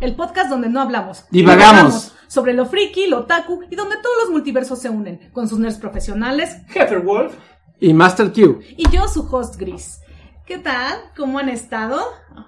El podcast donde no hablamos. Divagamos. Sobre lo friki, lo otaku y donde todos los multiversos se unen, con sus nerds profesionales. Heather Wolf. Y Master Q. Y yo, su host Gris. ¿Qué tal? ¿Cómo han estado?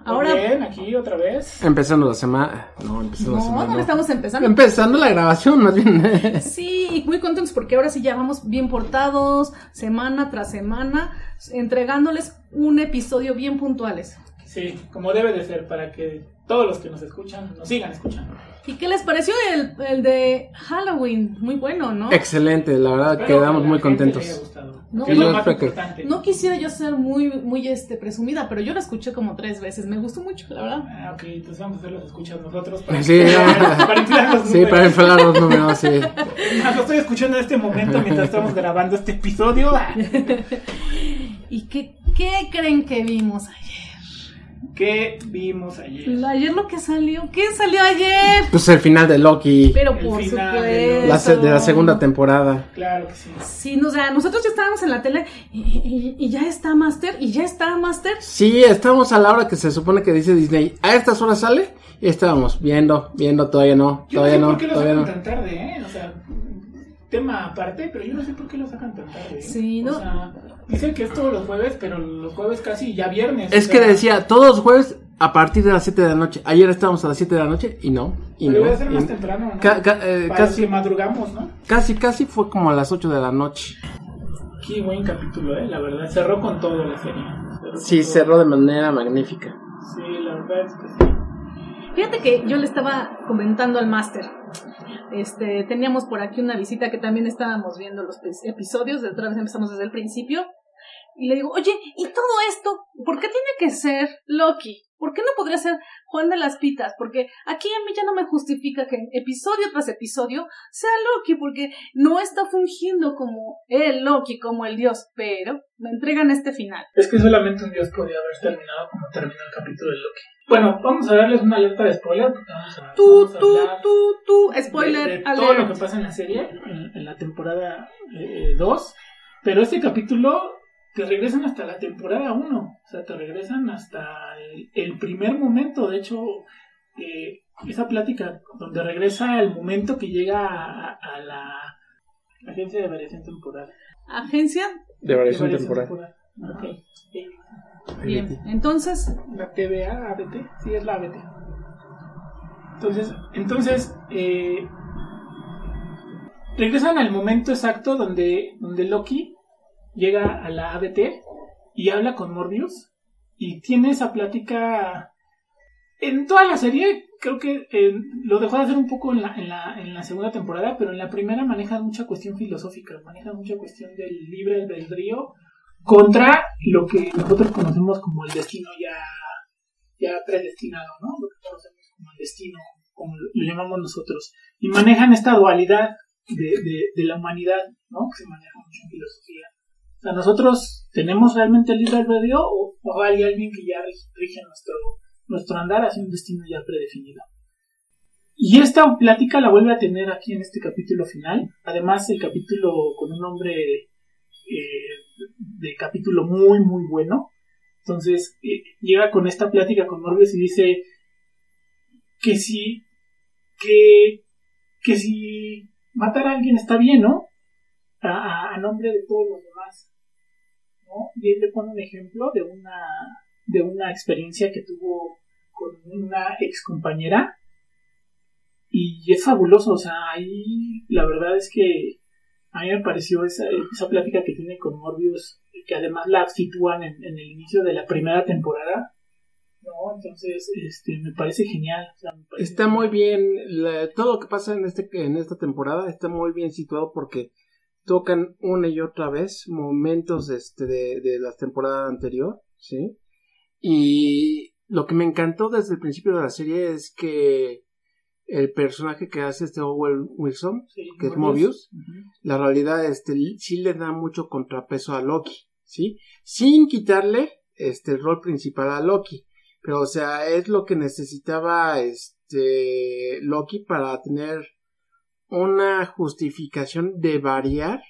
Ahora bien, aquí otra vez. Empezando la semana. No, empezando la semana. No, no estamos empezando. Empezando la grabación, más bien. sí, y muy contentos porque ahora sí ya vamos bien portados, semana tras semana, entregándoles un episodio bien puntuales. Sí, como debe de ser, para que todos los que nos escuchan nos sigan escuchando. ¿Y qué les pareció el, el de Halloween? Muy bueno, ¿no? Excelente, la verdad quedamos muy contentos. No, no, quisiera yo ser muy, muy este, presumida, pero yo la escuché como tres veces. Me gustó mucho, la verdad. Ah, ok, entonces vamos a hacer los escuchas nosotros para, sí, para inflar los números. Sí, para inflar los números, sí. lo estoy escuchando en este momento mientras estamos grabando este episodio. ¿Y qué, qué creen que vimos ayer? ¿Qué vimos ayer? Ayer lo que salió. ¿Qué salió ayer? Pues el final de Loki. Pero por supuesto. De, la, segunda temporada. Claro que sí. Sí, o sea, nosotros ya estábamos en la tele y, ya está Master. Y ya está Master. Sí, estábamos a la hora que se supone que dice Disney. A estas horas sale. Y estábamos viendo, viendo, todavía no. todavía no, por qué todavía no. tan tarde, ¿eh? O sea, tema aparte, pero yo no sé por qué lo sacan tan tarde. Sí, ¿no? O sea, dicen que es todos los jueves, pero los jueves casi ya viernes. Es que decía, todos los jueves a partir de las 7 de la noche. Ayer estábamos a las 7 de la noche y no. Y pero no, debe ser más temprano, ¿no? eh, Para casi, que madrugamos, ¿no? Casi, casi fue como a las 8 de la noche. Qué buen capítulo, ¿eh? La verdad, cerró con todo la serie. sí, cerró de manera magnífica. Sí, la verdad es que sí. Fíjate que yo le estaba comentando al máster este, teníamos por aquí una visita que también estábamos viendo los episodios, de otra vez empezamos desde el principio. Y le digo, oye, ¿y todo esto? ¿Por qué tiene que ser Loki? ¿Por qué no podría ser Juan de las Pitas? Porque aquí a mí ya no me justifica que episodio tras episodio sea Loki, porque no está fungiendo como el Loki, como el dios, pero me entregan este final. Es que solamente un dios podía haber terminado como terminó el capítulo de Loki. Bueno, vamos a darles una alerta de spoiler. Porque vamos a, tú, tú, tú, tú, spoiler. De, todo lo que pasa en la serie, en, la temporada 2. Eh, pero este capítulo te regresan hasta la temporada 1. O sea, te regresan hasta el, primer momento. De hecho, eh, esa plática donde regresa el momento que llega a, la agencia de variación temporal. ¿Agencia? De variación, temporal. Bien, entonces. La TVA, ABT, sí es la ABT. Entonces, entonces eh, regresan al momento exacto donde, donde Loki llega a la ABT y habla con Morbius y tiene esa plática en toda la serie. Creo que eh, lo dejó de hacer un poco en la, en, la, en la segunda temporada, pero en la primera maneja mucha cuestión filosófica, maneja mucha cuestión del libre albedrío contra lo que nosotros conocemos como el destino ya, ya predestinado, ¿no? Lo que conocemos como el destino, como lo llamamos nosotros. Y manejan esta dualidad de, de, la humanidad, ¿no? Que se maneja mucho en filosofía. O sea, nosotros tenemos realmente el libre albedrío o, o hay alguien que ya rige nuestro, nuestro andar hacia un destino ya predefinido. Y esta plática la vuelve a tener aquí en este capítulo final. Además, el capítulo con un nombre eh, de capítulo muy, muy bueno. Entonces eh, llega con esta plática con Morbius y dice que si, que, que si matar a alguien está bien, ¿no? A, nombre de todos los demás. ¿no? Y él le pone un ejemplo de una, de una experiencia que tuvo con una ex compañera. Y es fabuloso, o sea, ahí la verdad es que a mí me pareció esa, esa plática que tiene con Morbius, que además la sitúan en, el inicio de la primera temporada. No, entonces, este, me parece genial. Está muy bien, todo lo que pasa en, este, en esta temporada está muy bien situado porque tocan una y otra vez momentos este, de, de la temporada anterior, ¿sí? Y lo que me encantó desde el principio de la serie es que el personaje que hace este Owen Wilson, que es Mobius, la realidad este, sí le da mucho contrapeso a Loki, ¿sí? Sin quitarle este el rol principal a Loki. Pero, o sea, es lo que necesitaba este Loki para tener una justificación de variar,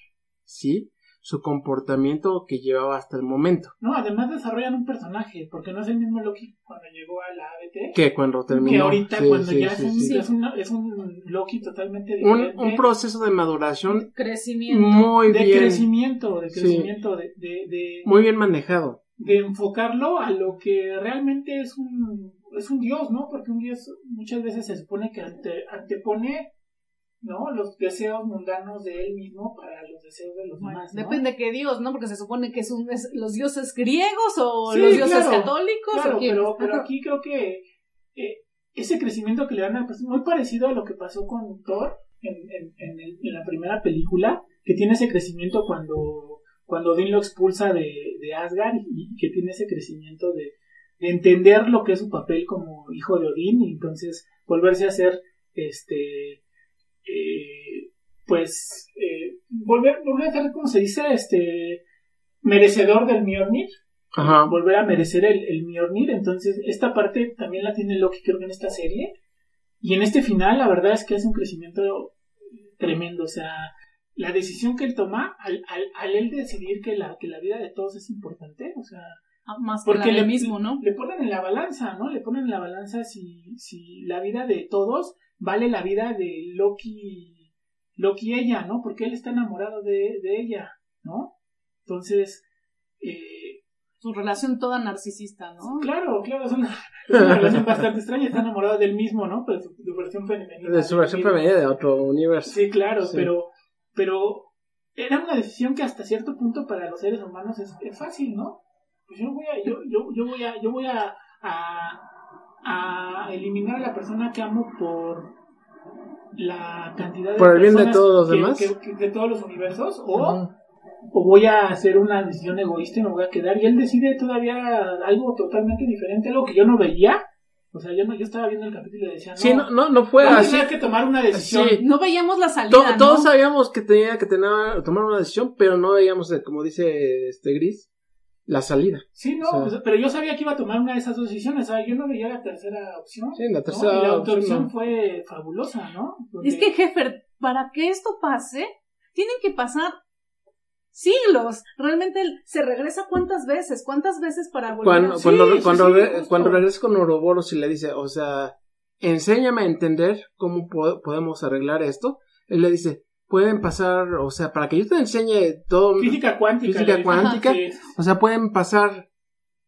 ¿sí? Su comportamiento que llevaba hasta el momento. No, además desarrollan un personaje, porque no es el mismo Loki cuando llegó a la ABT. Que cuando terminó. Que ahorita Sí, cuando sí, ya sí, es, un, sí. es, un, es un Loki totalmente Un, diferente. un proceso de maduración Crecimiento. muy de bien, crecimiento, de Sí. crecimiento, de, de, de, muy bien manejado. de enfocarlo a lo que realmente es un, es un dios, ¿no? Porque un dios muchas veces se supone que ante, antepone, ¿no? Los deseos mundanos de él mismo para los deseos de los demás, ¿no? Depende qué dios, ¿no? Porque se supone que es, un, es los dioses griegos o Sí, los dioses claro, católicos Claro, o pero, pero aquí creo que eh, ese crecimiento que le dan a pues, muy parecido a lo que pasó con Thor en, en, en, el- en la primera película, que tiene ese crecimiento cuando, cuando Odín lo expulsa de, de Asgard y, y que tiene ese crecimiento de, de entender lo que es su papel como hijo de Odín y entonces volverse a ser este eh, pues eh, volver, volver a ser como se dice este merecedor del Mjolnir Ajá. volver a merecer el, el Mjolnir. Entonces, esta parte también la tiene Loki, creo que en esta serie. Y en este final, la verdad es que es un crecimiento tremendo. O sea, la decisión que él toma, al, al, al él decidir que la, que la vida de todos es importante, o sea, Ah, Más que porque de le, mismo, ¿no? le ponen en la balanza, ¿no? Le ponen en la balanza si, si la vida de todos vale la vida de Loki, Loki ella, ¿no? Porque él está enamorado de, de ella, ¿no? Entonces, eh, Su relación toda narcisista, ¿no? Claro, claro, es una, es una relación bastante extraña. Está enamorado del mismo, ¿no? Pero su, su versión femenina. De su versión femenina de otro universo. Sí, claro, Sí. pero pero era una decisión que hasta cierto punto para los seres humanos es, es fácil, ¿no? Pues yo voy a, yo, yo, yo voy a, yo voy a, a, a eliminar a la persona que amo por la cantidad de Por el bien de personas todos los que- demás. que- que- de todos los universos, o o voy a hacer una decisión egoísta y me voy a quedar y él decide todavía algo totalmente diferente algo que yo no veía o sea yo no yo estaba viendo el capítulo y decía no, Sí, no, no, no fue así. que tomar una decisión Sí. No veíamos la salida, To- ¿no? Todos sabíamos que tenía que tener, tomar una decisión, pero no veíamos, eh, como dice este Gris, la salida. sí no O sea- pues, pero yo sabía que iba a tomar una de esas dos decisiones yo no veía la tercera opción Sí, la ¿no? tercera y la opción, opción no. fue fabulosa no Es que, Jefer, para que esto pase, tienen que pasar siglos. Realmente él se regresa cuántas veces, cuántas veces para volver Cuando, a... Sí, cuando, sí, cuando, sí, regresa con Ouroboros y le dice, o sea, enséñame a entender cómo po- podemos arreglar esto, él le dice, pueden pasar, o sea, para que yo te enseñe todo, física cuántica Física cuántica. Sí. o sea, pueden pasar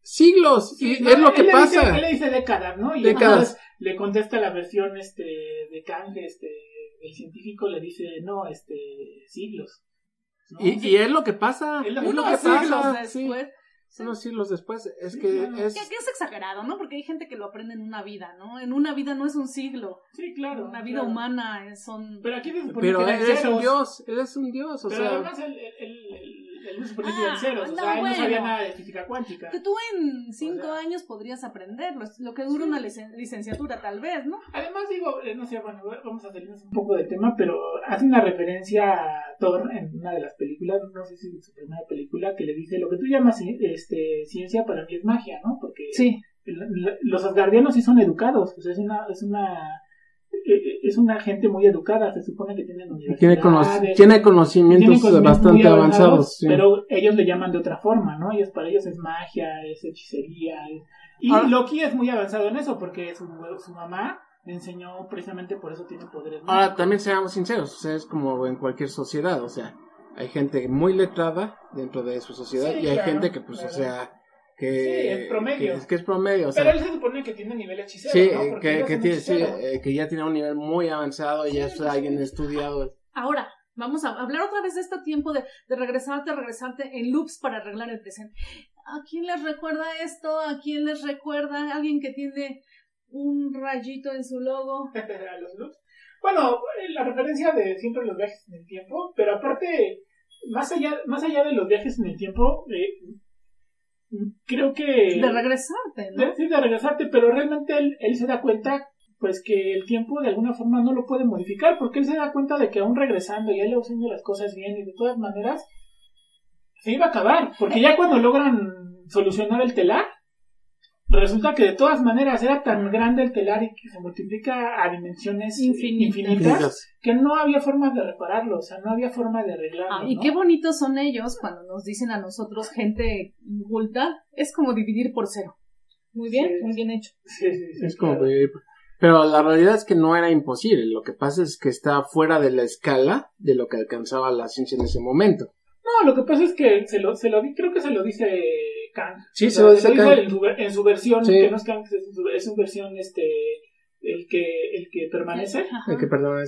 siglos, Sí, y no, es lo que pasa. Dice, él le dice décadas, ¿no? Y Décadas. entonces le contesta la versión este de Kang, este, el científico le dice, no, este, siglos. ¿no? Y, y es lo que pasa, Es lo es que lo pasa, sí. Después. Unos siglos después, es Sí, que claro. es... Que, que es exagerado, ¿no? Porque hay gente que lo aprende en una vida, ¿no? En una vida no es un siglo. Sí, claro. Una vida claro. humana es, son... Pero aquí Pero él es un dios, él es un dios, o Pero sea... además él, él- supone que Ah, eran ceros. O no, sea, él no bueno. sabía nada de física cuántica. Que tú en cinco sea- años podrías aprenderlo. Es lo que dura Sí. una licen- licenciatura, tal vez, ¿no? Además, digo, eh, no sé, bueno, vamos a salirnos un poco de tema, pero hace una referencia a Thor en una de las películas, no sé si en su primera película, que le dice lo que tú llamas este, ciencia para mí es magia, ¿no? Porque Sí. los asgardianos sí son educados, o sea, es una, es una, es una gente muy educada, se supone que tienen Tiene, cono- tiene conocimientos bastante avanzados. sí. Pero ellos le llaman de otra forma, ¿no? Ellos para ellos es magia, es hechicería. es- Y Ahora- Loki es muy avanzado en eso porque su, su mamá le enseñó precisamente por eso tiene poderes. Ahora, mágicos. también seamos sinceros, o sea, es como en cualquier sociedad, o sea, hay gente muy letrada dentro de su sociedad Sí, y hay claro, gente que, pues, claro. o sea, que, Sí, es promedio. que es, que es promedio, o sea, Pero él se supone que tiene nivel hechicero, sí, ¿no? Que, tiene, sí, eh, que ya tiene un nivel muy avanzado y Sí, es alguien sí. estudiado. Ahora, vamos a hablar otra vez de este tiempo de, de regresarte, regresarte en loops para arreglar el presente. ¿A quién les recuerda esto? ¿A quién les recuerda? ¿Alguien que tiene un rayito en su logo? a los loops. Bueno, eh, la referencia de siempre los viajes en el tiempo, pero aparte, más allá, más allá de los viajes en el tiempo, eh, creo que... De regresarte, ¿no? de, sí, de regresarte, pero realmente él, él se da cuenta pues que el tiempo de alguna forma no lo puede modificar, porque él se da cuenta de que aún regresando y él haciendo las cosas bien y de todas maneras, se iba a acabar, porque ya cuando logran solucionar el telar, resulta que de todas maneras era tan grande el telar y que se multiplica a dimensiones Infinitas. infinitas, que no había forma de repararlo, o sea, no había forma de arreglarlo. Ah, y ¿no? qué bonitos son ellos cuando nos dicen a nosotros, gente inculta, es como dividir por cero. Muy bien, Sí. muy bien hecho. Sí, sí, sí, Es como que- Pero la realidad es que no era imposible. Lo que pasa es que está fuera de la escala de lo que alcanzaba la ciencia en ese momento. No, lo que pasa es que se lo, se lo di, creo que se lo dice Kant. Sí, O se lo dice. En, su, en su versión, Sí. que no es Kant, es en su, es su versión, este, el que, el que permanece, Ajá. Hay que perdonar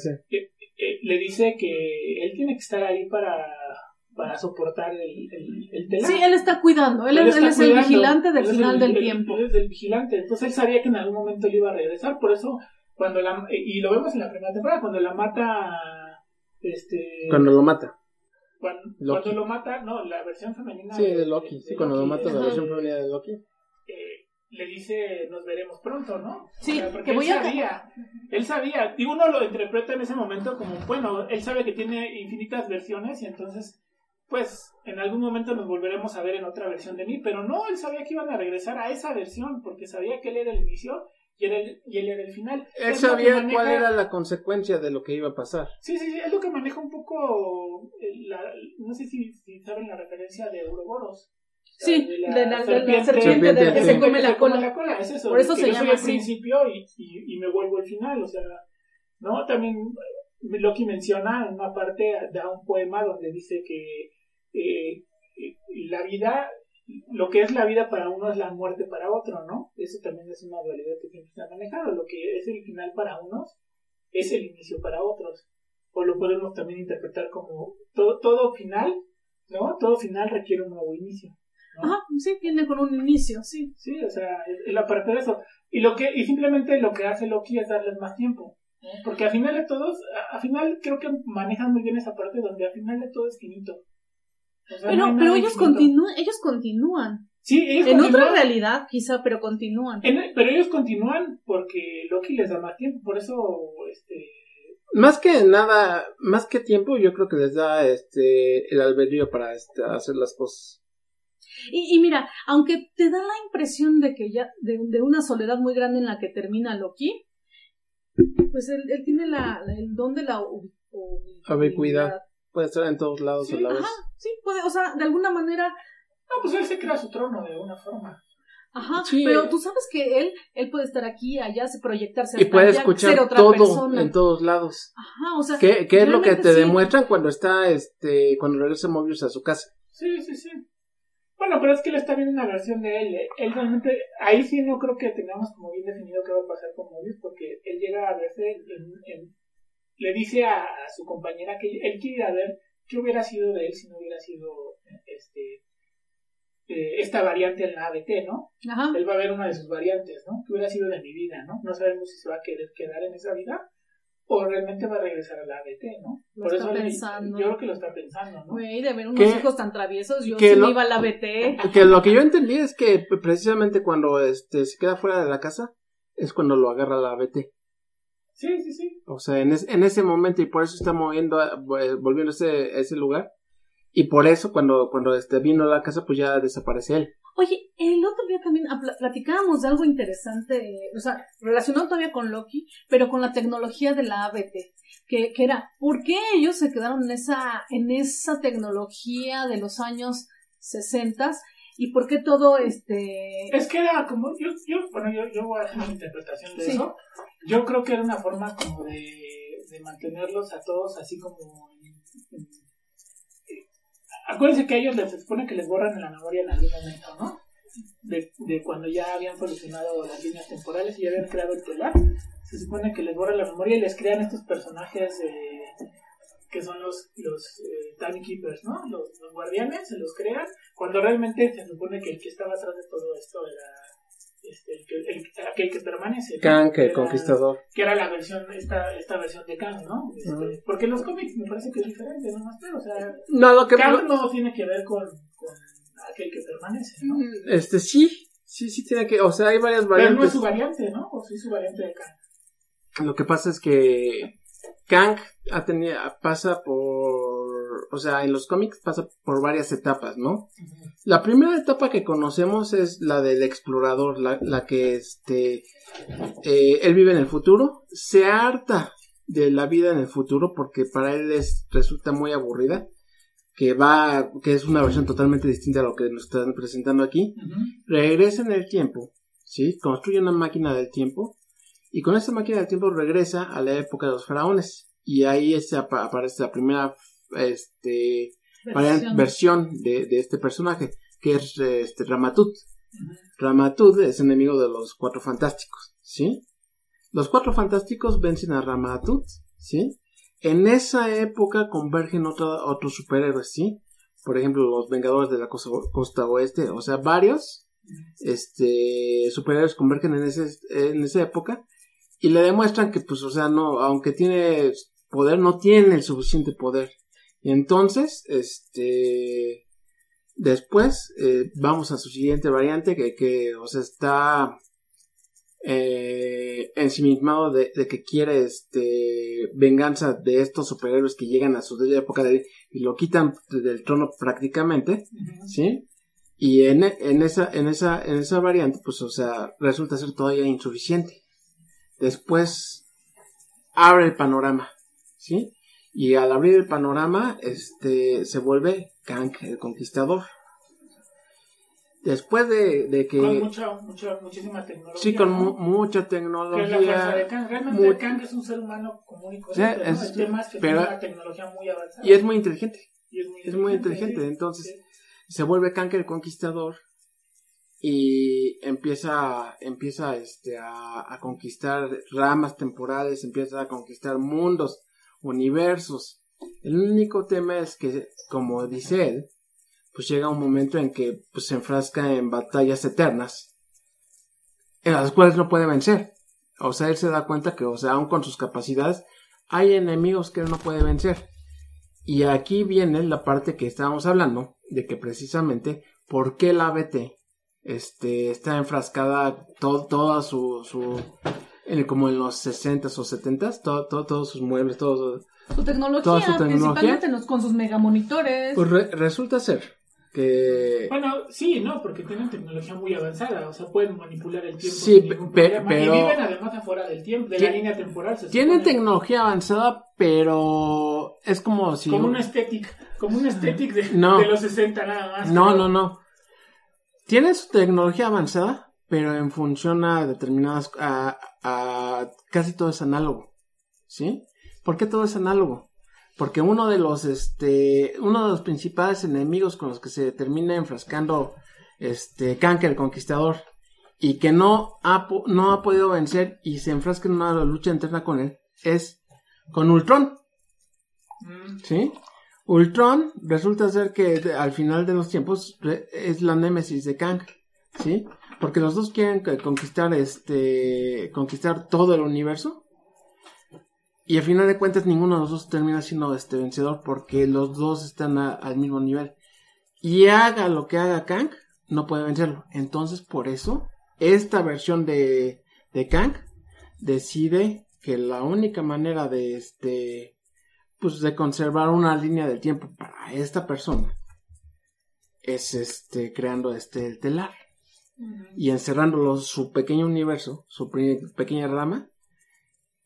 eh, le dice que él tiene que estar ahí para, para soportar el, el, el telar. Sí, él está cuidando, él, Él es- él el vigilante del él final el- del tiempo. Él es el vigilante. Entonces él sabía que en algún momento él iba a regresar. Por eso, cuando la. Y lo vemos en la primera temporada, cuando la mata. Este. Cuando lo mata. Cuando, lo mata. No, la versión femenina. Sí, de Loki. Sí, cuando lo mata la versión femenina de Loki. eh, le dice nos veremos pronto, ¿no? Sí, O sea, porque que voy él a- sabía, él sabía, y uno lo interpreta en ese momento como, bueno, él sabe que tiene infinitas versiones y entonces, pues, en algún momento nos volveremos a ver en otra versión de mí, pero no, él sabía que iban a regresar a esa versión, porque sabía que él era el inicio y, era el, y él era el final. Él Es sabía maneja- cuál era la consecuencia de lo que iba a pasar. Sí, sí, sí, es lo que maneja un poco, el- la- no sé si, si saben la referencia de Ouroboros. Sí, de la, de la serpiente, Serpiente, de la que sí. se come la cola. la cola, es eso. Por eso se yo llama soy el principio y, y, y me vuelvo el final, o sea, ¿no? También eh, Loki menciona en una parte, da un poema donde dice que eh, eh, la vida, lo que es la vida para uno es la muerte para otro, ¿no? Eso también es una dualidad que siempre se ha manejado, lo que es el final para unos es el inicio para otros, o lo podemos también interpretar como todo, todo final, ¿no? Todo final requiere un nuevo inicio. ¿no? Ajá, sí, viene con un inicio, sí. Sí, o sea, es, es la parte de eso. Y lo que y simplemente lo que hace Loki es darles más tiempo. ¿no? Porque al final de todos, al final creo que manejan muy bien esa parte donde al final de todo es finito. No Pero, pero ellos continúan, ellos continúan. Sí, ellos En otra realidad, quizá, pero continúan. En- pero ellos continúan porque Loki les da más tiempo. Por eso, este. Más que nada, más que tiempo, yo creo que les da este el albedrío para este, hacer las cosas. Y, y mira, aunque te da la impresión de que ya, de, de una soledad muy grande en la que termina Loki, pues él, él tiene la, la- el don de la ubi- ubicuidad. Puede estar en todos lados Sí, a la vez. Ajá, sí, puede, o sea, de alguna manera, No, pues él se crea su trono de alguna forma. ajá, Sí. pero tú sabes que él, él puede estar aquí, allá, se proyectarse Y puede allá, escuchar ser otra todo persona. en todos lados. Ajá, o sea, ¿Qué, qué es lo que te sí. demuestran cuando está, este, cuando regresa Mobius a su casa? Sí, sí, sí. Bueno, pero es que él está viendo una versión de él. ¿eh? Él realmente, ahí sí no creo que tengamos como bien definido qué va a pasar con Mobius, porque él llega a verse, en- en- le dice a, a su compañera que él quiere ir a ver qué hubiera sido de él si no hubiera sido este eh, esta variante en la ABT, ¿no? Ajá. Él va a ver una de sus variantes, ¿no? ¿Qué hubiera sido de mi vida, ¿no? No sabemos si se va a querer quedar en esa vida o realmente va a regresar a la ABT, ¿no? Lo está le- pensando. yo creo que lo está pensando, ¿no? Güey, de ver unos ¿Qué? hijos tan traviesos, yo sí lo- me iba a la BT. Que lo que yo entendí es que precisamente cuando este, se queda fuera de la casa es cuando lo agarra la BT. Sí, sí, sí. O sea, en, es- en ese momento y por eso está moviendo, a- vol- volviendo a ese, a ese lugar. Y por eso cuando, cuando este, vino a la casa pues ya desaparece él. Oye, el otro día también apla- platicábamos de algo interesante, eh, o sea, relacionado todavía con Loki, pero con la tecnología de la ABT, que, que era, ¿por qué ellos se quedaron en esa, en esa tecnología de los años 60 y por qué todo este... Es que era como, yo, yo bueno, yo, yo voy a hacer una interpretación de Sí. eso. Yo creo que era una forma como de, de mantenerlos a todos así como... en- en- eh, acuérdense que a ellos les se supone que les borran la memoria en algún momento, ¿no? De, de cuando ya habían solucionado las líneas temporales y ya habían creado el telar. Se supone que les borran la memoria y les crean estos personajes eh, que son los, los eh, Time Keepers, ¿no? Los, los guardianes, se los crean, cuando realmente se supone que el que estaba atrás de todo esto era el que, el- aquel que permanece. Kang, Que el conquistador. Que era la versión, esta, esta versión de Kang, ¿no? Este, Ujú. Porque en los cómics me parece que es diferente, ¿no? Más o sea, No, lo que... Kang no tiene que ver con, con aquel que permanece, ¿no? Este, sí, sí, sí tiene que... O sea, hay varias Pero no es variantes. su variante, ¿no? O sí su variante de Kang. Lo que pasa es que Kang ha tenido, pasa por, o sea, en los cómics pasa por varias etapas, ¿no? La primera etapa que conocemos es la del explorador, la, la que este, eh, él vive en el futuro, se harta de la vida en el futuro porque para él es, resulta muy aburrida, que va, que es una versión totalmente distinta a lo que nos están presentando aquí, regresa en el tiempo, ¿sí? Construye una máquina del tiempo y con esa máquina del tiempo regresa a la época de los faraones y ahí es- apa- aparece la primera este, Versión. versión de, de este personaje que es este, Ramatut. Ramatut es enemigo de los cuatro fantásticos, ¿sí? Los cuatro fantásticos vencen a Ramatut, ¿sí? En esa época convergen otro- otros superhéroes, ¿sí? Por ejemplo, los Vengadores de la costa, costa oeste, o sea, varios este, superhéroes convergen en, ese, en esa época y le demuestran que, pues, o sea, no, aunque tiene poder, no tiene el suficiente poder. Y entonces, este, después, eh, vamos a su siguiente variante que, que o sea, está eh, ensimismado de, de que quiere, este, venganza de estos superhéroes que llegan a su época de, y lo quitan del trono prácticamente. ¿sí? Y en, en esa, en esa, en esa variante, pues, o sea, resulta ser todavía insuficiente. Después abre el panorama, ¿sí? Y al abrir el panorama, este, se vuelve Kang el Conquistador. Después de, de que, Con mucha, mucha, muchísima tecnología. sí, con ¿no? mu- mucha Que es la fuerza de tecnología, Kang. Realmente muy- Kang es un ser humano común y Sí, corriente. ¿no? es- El tema es que pero- tiene una tecnología muy avanzada. y es muy inteligente. Y es muy es muy inteligente, sí. entonces- Sí. se vuelve Kang el Conquistador y empieza, empieza este, a, a conquistar ramas temporales, empieza a conquistar mundos, universos. El único tema es que, como dice él, pues llega un momento en que pues, se enfrasca en batallas eternas, en las cuales no puede vencer. O sea, él se da cuenta que, o sea, aun con sus capacidades, hay enemigos que él no puede vencer. Y aquí viene la parte que estábamos hablando, de que precisamente, ¿por qué la ABT este, está enfrascada to- toda su, su en- como en los 60s o 70s, todo, todo- todos sus muebles, todos... Su tecnología, Toda su tecnología. principalmente con sus megamonitores. Pues re- resulta ser que... Bueno, sí, no, porque tienen tecnología muy avanzada, o sea, pueden manipular el tiempo Sí, sin ningún pe- problema. pero- Y viven además afuera del tiempo, de la línea temporal. se Tienen supone. tecnología avanzada, pero es como si... Como una estética, como una estética de, No. de los 60 nada más. No, pero- no, no. Tiene su tecnología avanzada, pero en función a determinadas... A, a- casi todo es análogo. ¿Sí? ¿Por qué todo es análogo? Porque uno de los, este, uno de los principales enemigos con los que se termina enfrascando, este, Kang el Conquistador, y que no ha, no ha podido vencer y se enfrasca en una lucha interna con él, es con Ultron. Mm, ¿Sí? Ultron resulta ser que al final de los tiempos es la némesis de Kang, ¿sí? Porque los dos quieren conquistar este conquistar todo el universo. Y al final de cuentas ninguno de los dos termina siendo este vencedor porque los dos están al mismo nivel. Y haga lo que haga Kang, no puede vencerlo. Entonces, por eso, esta versión de, de Kang decide que la única manera de este pues de conservar una línea del tiempo para esta persona es este creando este el telar y encerrándolo su pequeño universo, su pequeña rama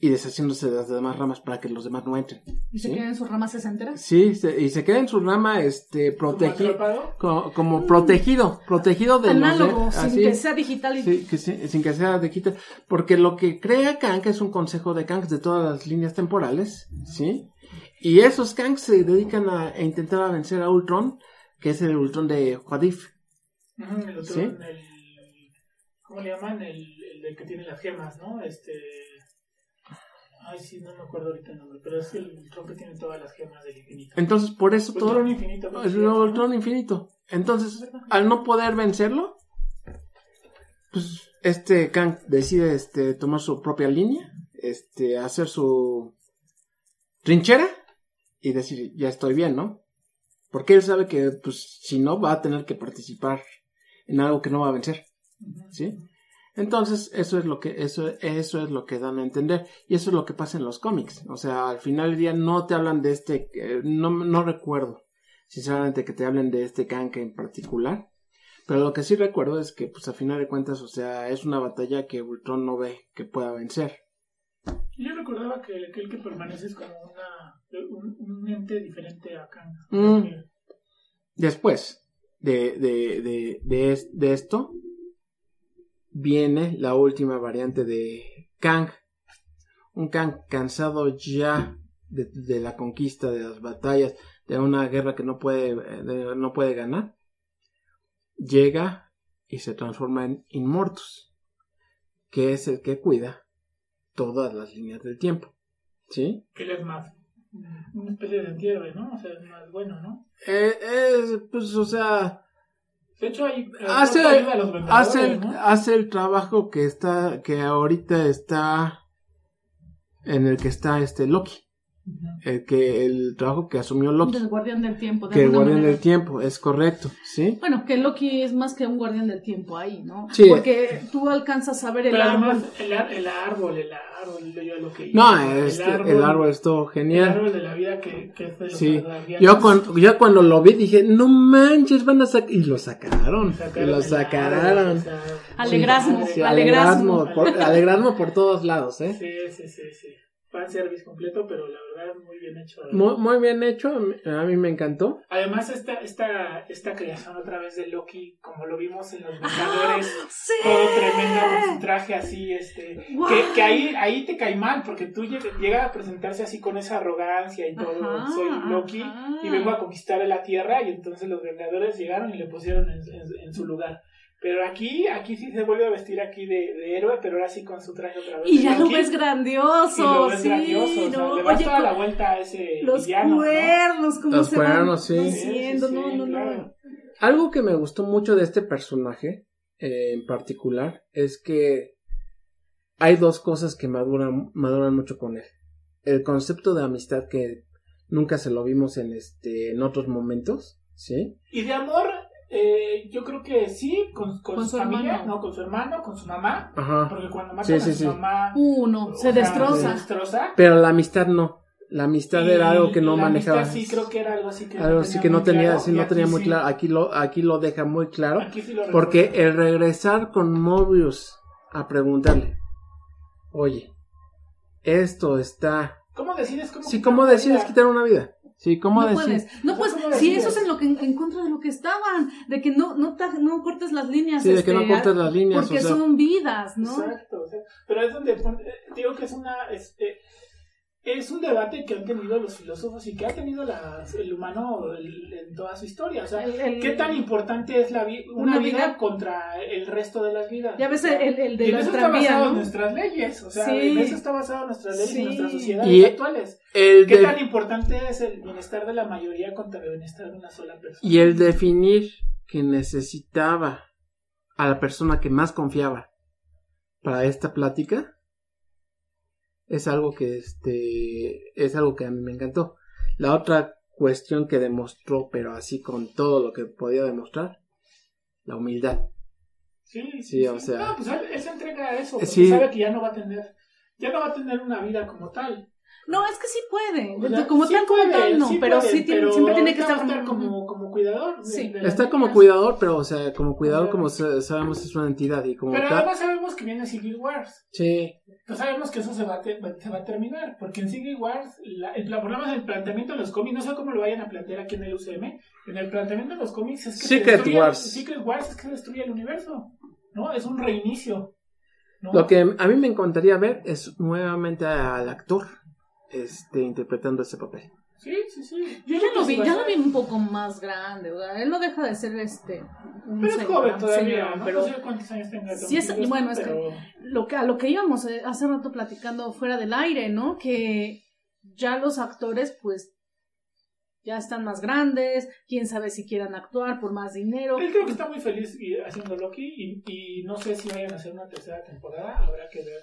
y deshaciéndose de las demás ramas para que los demás no entren. y se ¿sí? quedan en sus ramas sesenteras. Sí, se- y se queda en su rama este protegido como, como protegido, protegido de los Análogo, sin así. que sea digital y Sí, que sí, sin que sea de quita. Porque lo que crea Kang es un consejo de Kang de todas las líneas temporales, ¿sí? Y esos Kang se dedican a, a intentar a vencer a Ultron, que es el Ultron de otro, Sí. el, ¿Cómo le llaman? El, el, que tiene las gemas, ¿no? Este. Ay, sí, no me acuerdo ahorita el nombre, pero es el Ultron que tiene todas las gemas del infinito. Entonces, por eso todo. Infinito. que Es se el Ultron infinito. Entonces, al no poder vencerlo, pues este Kang decide este tomar su propia línea, este hacer su trinchera y decir, ya estoy bien, ¿no? Porque él sabe que pues si no va a tener que participar en algo que no va a vencer. ¿Sí? Entonces, eso es lo que eso eso es lo que dan a entender y eso es lo que pasa en los cómics. O sea, al final del día no te hablan de este eh, no no recuerdo sinceramente, que te hablen de este Kang en particular. Pero lo que sí recuerdo es que, pues a final de cuentas, o sea, es una batalla que Ultron no ve que pueda vencer. Yo recordaba que aquel que permanece es como una, un, un ente diferente a Kang. Mm. Después de, de, de, de esto, viene la última variante de Kang. Un Kang cansado ya de, de la conquista, de las batallas, de una guerra que no puede, eh, de- no puede ganar. Llega y se transforma en Inmortus, que es el que cuida todas las líneas del tiempo. ¿Sí? que él es más una especie de antihéroe, ¿no? O sea, es más bueno, ¿no? Eh, es, pues, o sea, De hecho, hay hace, ayuda a los Vengadores, hace, el, ¿no? hace el trabajo que está que ahorita está en el que está este Loki el que el trabajo que asumió Loki Del guardián del tiempo. de que el guardián manera. del tiempo es correcto sí Bueno, que Loki es más que un guardián del tiempo ahí, ¿no? Sí. Porque tú alcanzas a ver el Pero árbol. además, el, ar- el árbol, el árbol, yo lo que no hizo, este, el árbol es todo el genial. árbol de la vida que, que es de los sí yo cuando yo cuando lo vi dije no manches van a sacar y lo sacaron y lo el sacaron árbol, o sea, Alegrasmo, Sí, alegrasmo. alegrasmo por, alegrasmo por todos lados eh Sí, sí, sí, sí. Fan service completo, pero la verdad es muy bien hecho. muy, muy bien hecho a mí- me encantó Además, esta, esta, esta creación otra vez de Loki, como lo vimos en los ¡Ah! Vengadores, ¡Sí! todo tremendo con su traje así, este, que, que ahí, ahí te cae mal, porque tú lleg- llega a presentarse así con esa arrogancia y todo, Ajá, soy Loki ajá. y vengo a conquistar la Tierra y entonces los Vengadores llegaron y le pusieron en, en- en su lugar. Pero aquí, aquí sí se vuelve a vestir aquí de, de héroe, pero ahora sí con su traje otra vez. Y ya lo ves grandioso. y lo ves sí, grandioso, o sea, ¿no? le vas Oye, toda la vuelta a ese los villano, ¿no? cuernos, cómo Los se van cuernos, sí. haciendo, Sí, sí, no, sí, no, no. claro. Algo que me gustó mucho de este personaje eh, en particular es que hay dos cosas que maduran, maduran mucho con él. El concepto de amistad que nunca se lo vimos en este en otros momentos, ¿sí? Y de amor, eh, yo creo que sí, con, con Con su, su familia, hermano. ¿no? Con su hermano, con su mamá. Ajá. Porque cuando matan sí, a su sí. mamá, Uh, no, o se destroza. se destroza. Pero la amistad no. La amistad Y era algo que no la manejaba. amistad Sí, creo que era algo así que algo así que no tenía, claro, sí, no aquí tenía muy sí- claro. Aquí lo, aquí lo deja muy claro. Aquí sí lo Porque el regresar con Mobius a preguntarle, oye, esto está ¿Cómo decides cómo Sí, quitar ¿cómo decides vida? quitar una vida? Sí, ¿cómo no puedes. No. ¿cómo Si decides? eso es en lo que en contra de lo que estaban, de que no no, ta- no cortes las líneas. Sí, de que no este, cortes las líneas, Porque o sea. son vidas, ¿no? Exacto, o sea, pero es donde eh, digo que es una este, es un debate que han tenido los filósofos y que ha tenido la- el humano el- en toda su historia, o sea, El- el- ¿qué tan importante es la vi- una, Una vida, vida- contra el resto de las vidas? Ya ves el, el de y en eso está basado en nuestras leyes, o sea, Sí. en eso está basado nuestras leyes Sí. y nuestras sociedades Y- actuales. El ¿Qué de- tan importante es el bienestar de la mayoría contra el bienestar de una sola persona? y el definir que necesitaba a la persona que más confiaba para esta plática es algo que este es algo que a mí me encantó. La otra cuestión que demostró, pero así con todo lo que podía demostrar, la humildad. Sí, Sí, o sea- No, pues él, él se entrega a eso, porque Sí. sabe que ya no va a tener, ya no va a tener una vida como tal. No, es que sí puede. O sea, como sí tal, como puede, tal, no. sí pero puede, sí tiene, pero siempre tiene que estar, como, como cuidador. de- Sí. de las Está como cuidador, pero o sea, como cuidador como sa- sabemos es una entidad y como Pero tal. además sabemos que viene Civil Wars. Sí, Pues sabemos que eso se va, a te- se va a terminar. Porque en Civil Wars, la, el, la- por lo menos el planteamiento de los cómics, no sé cómo lo vayan a plantear aquí en el UCM. En el planteamiento de los cómics es que. se Secret destruye- Wars. Secret Wars es que se destruye el universo. ¿No? Es un reinicio. ¿no? Lo que a mí me encantaría ver es nuevamente al actor este interpretando ese papel. Sí, sí, sí. Yo ya lo vi, ya lo vi un poco más grande, ¿verdad? Él no deja de ser este. un Pero es joven todavía, señor, ¿no? pero no sé cuántos años tenga. Sí, es- bueno, es que- pero- lo que, a lo que íbamos eh, hace rato platicando fuera del aire, ¿no? Que ya los actores, pues, ya están más grandes, quién sabe si quieran actuar por más dinero. Él creo que está muy feliz haciendo Loki y, y no sé si vayan a hacer una tercera temporada. Habrá que ver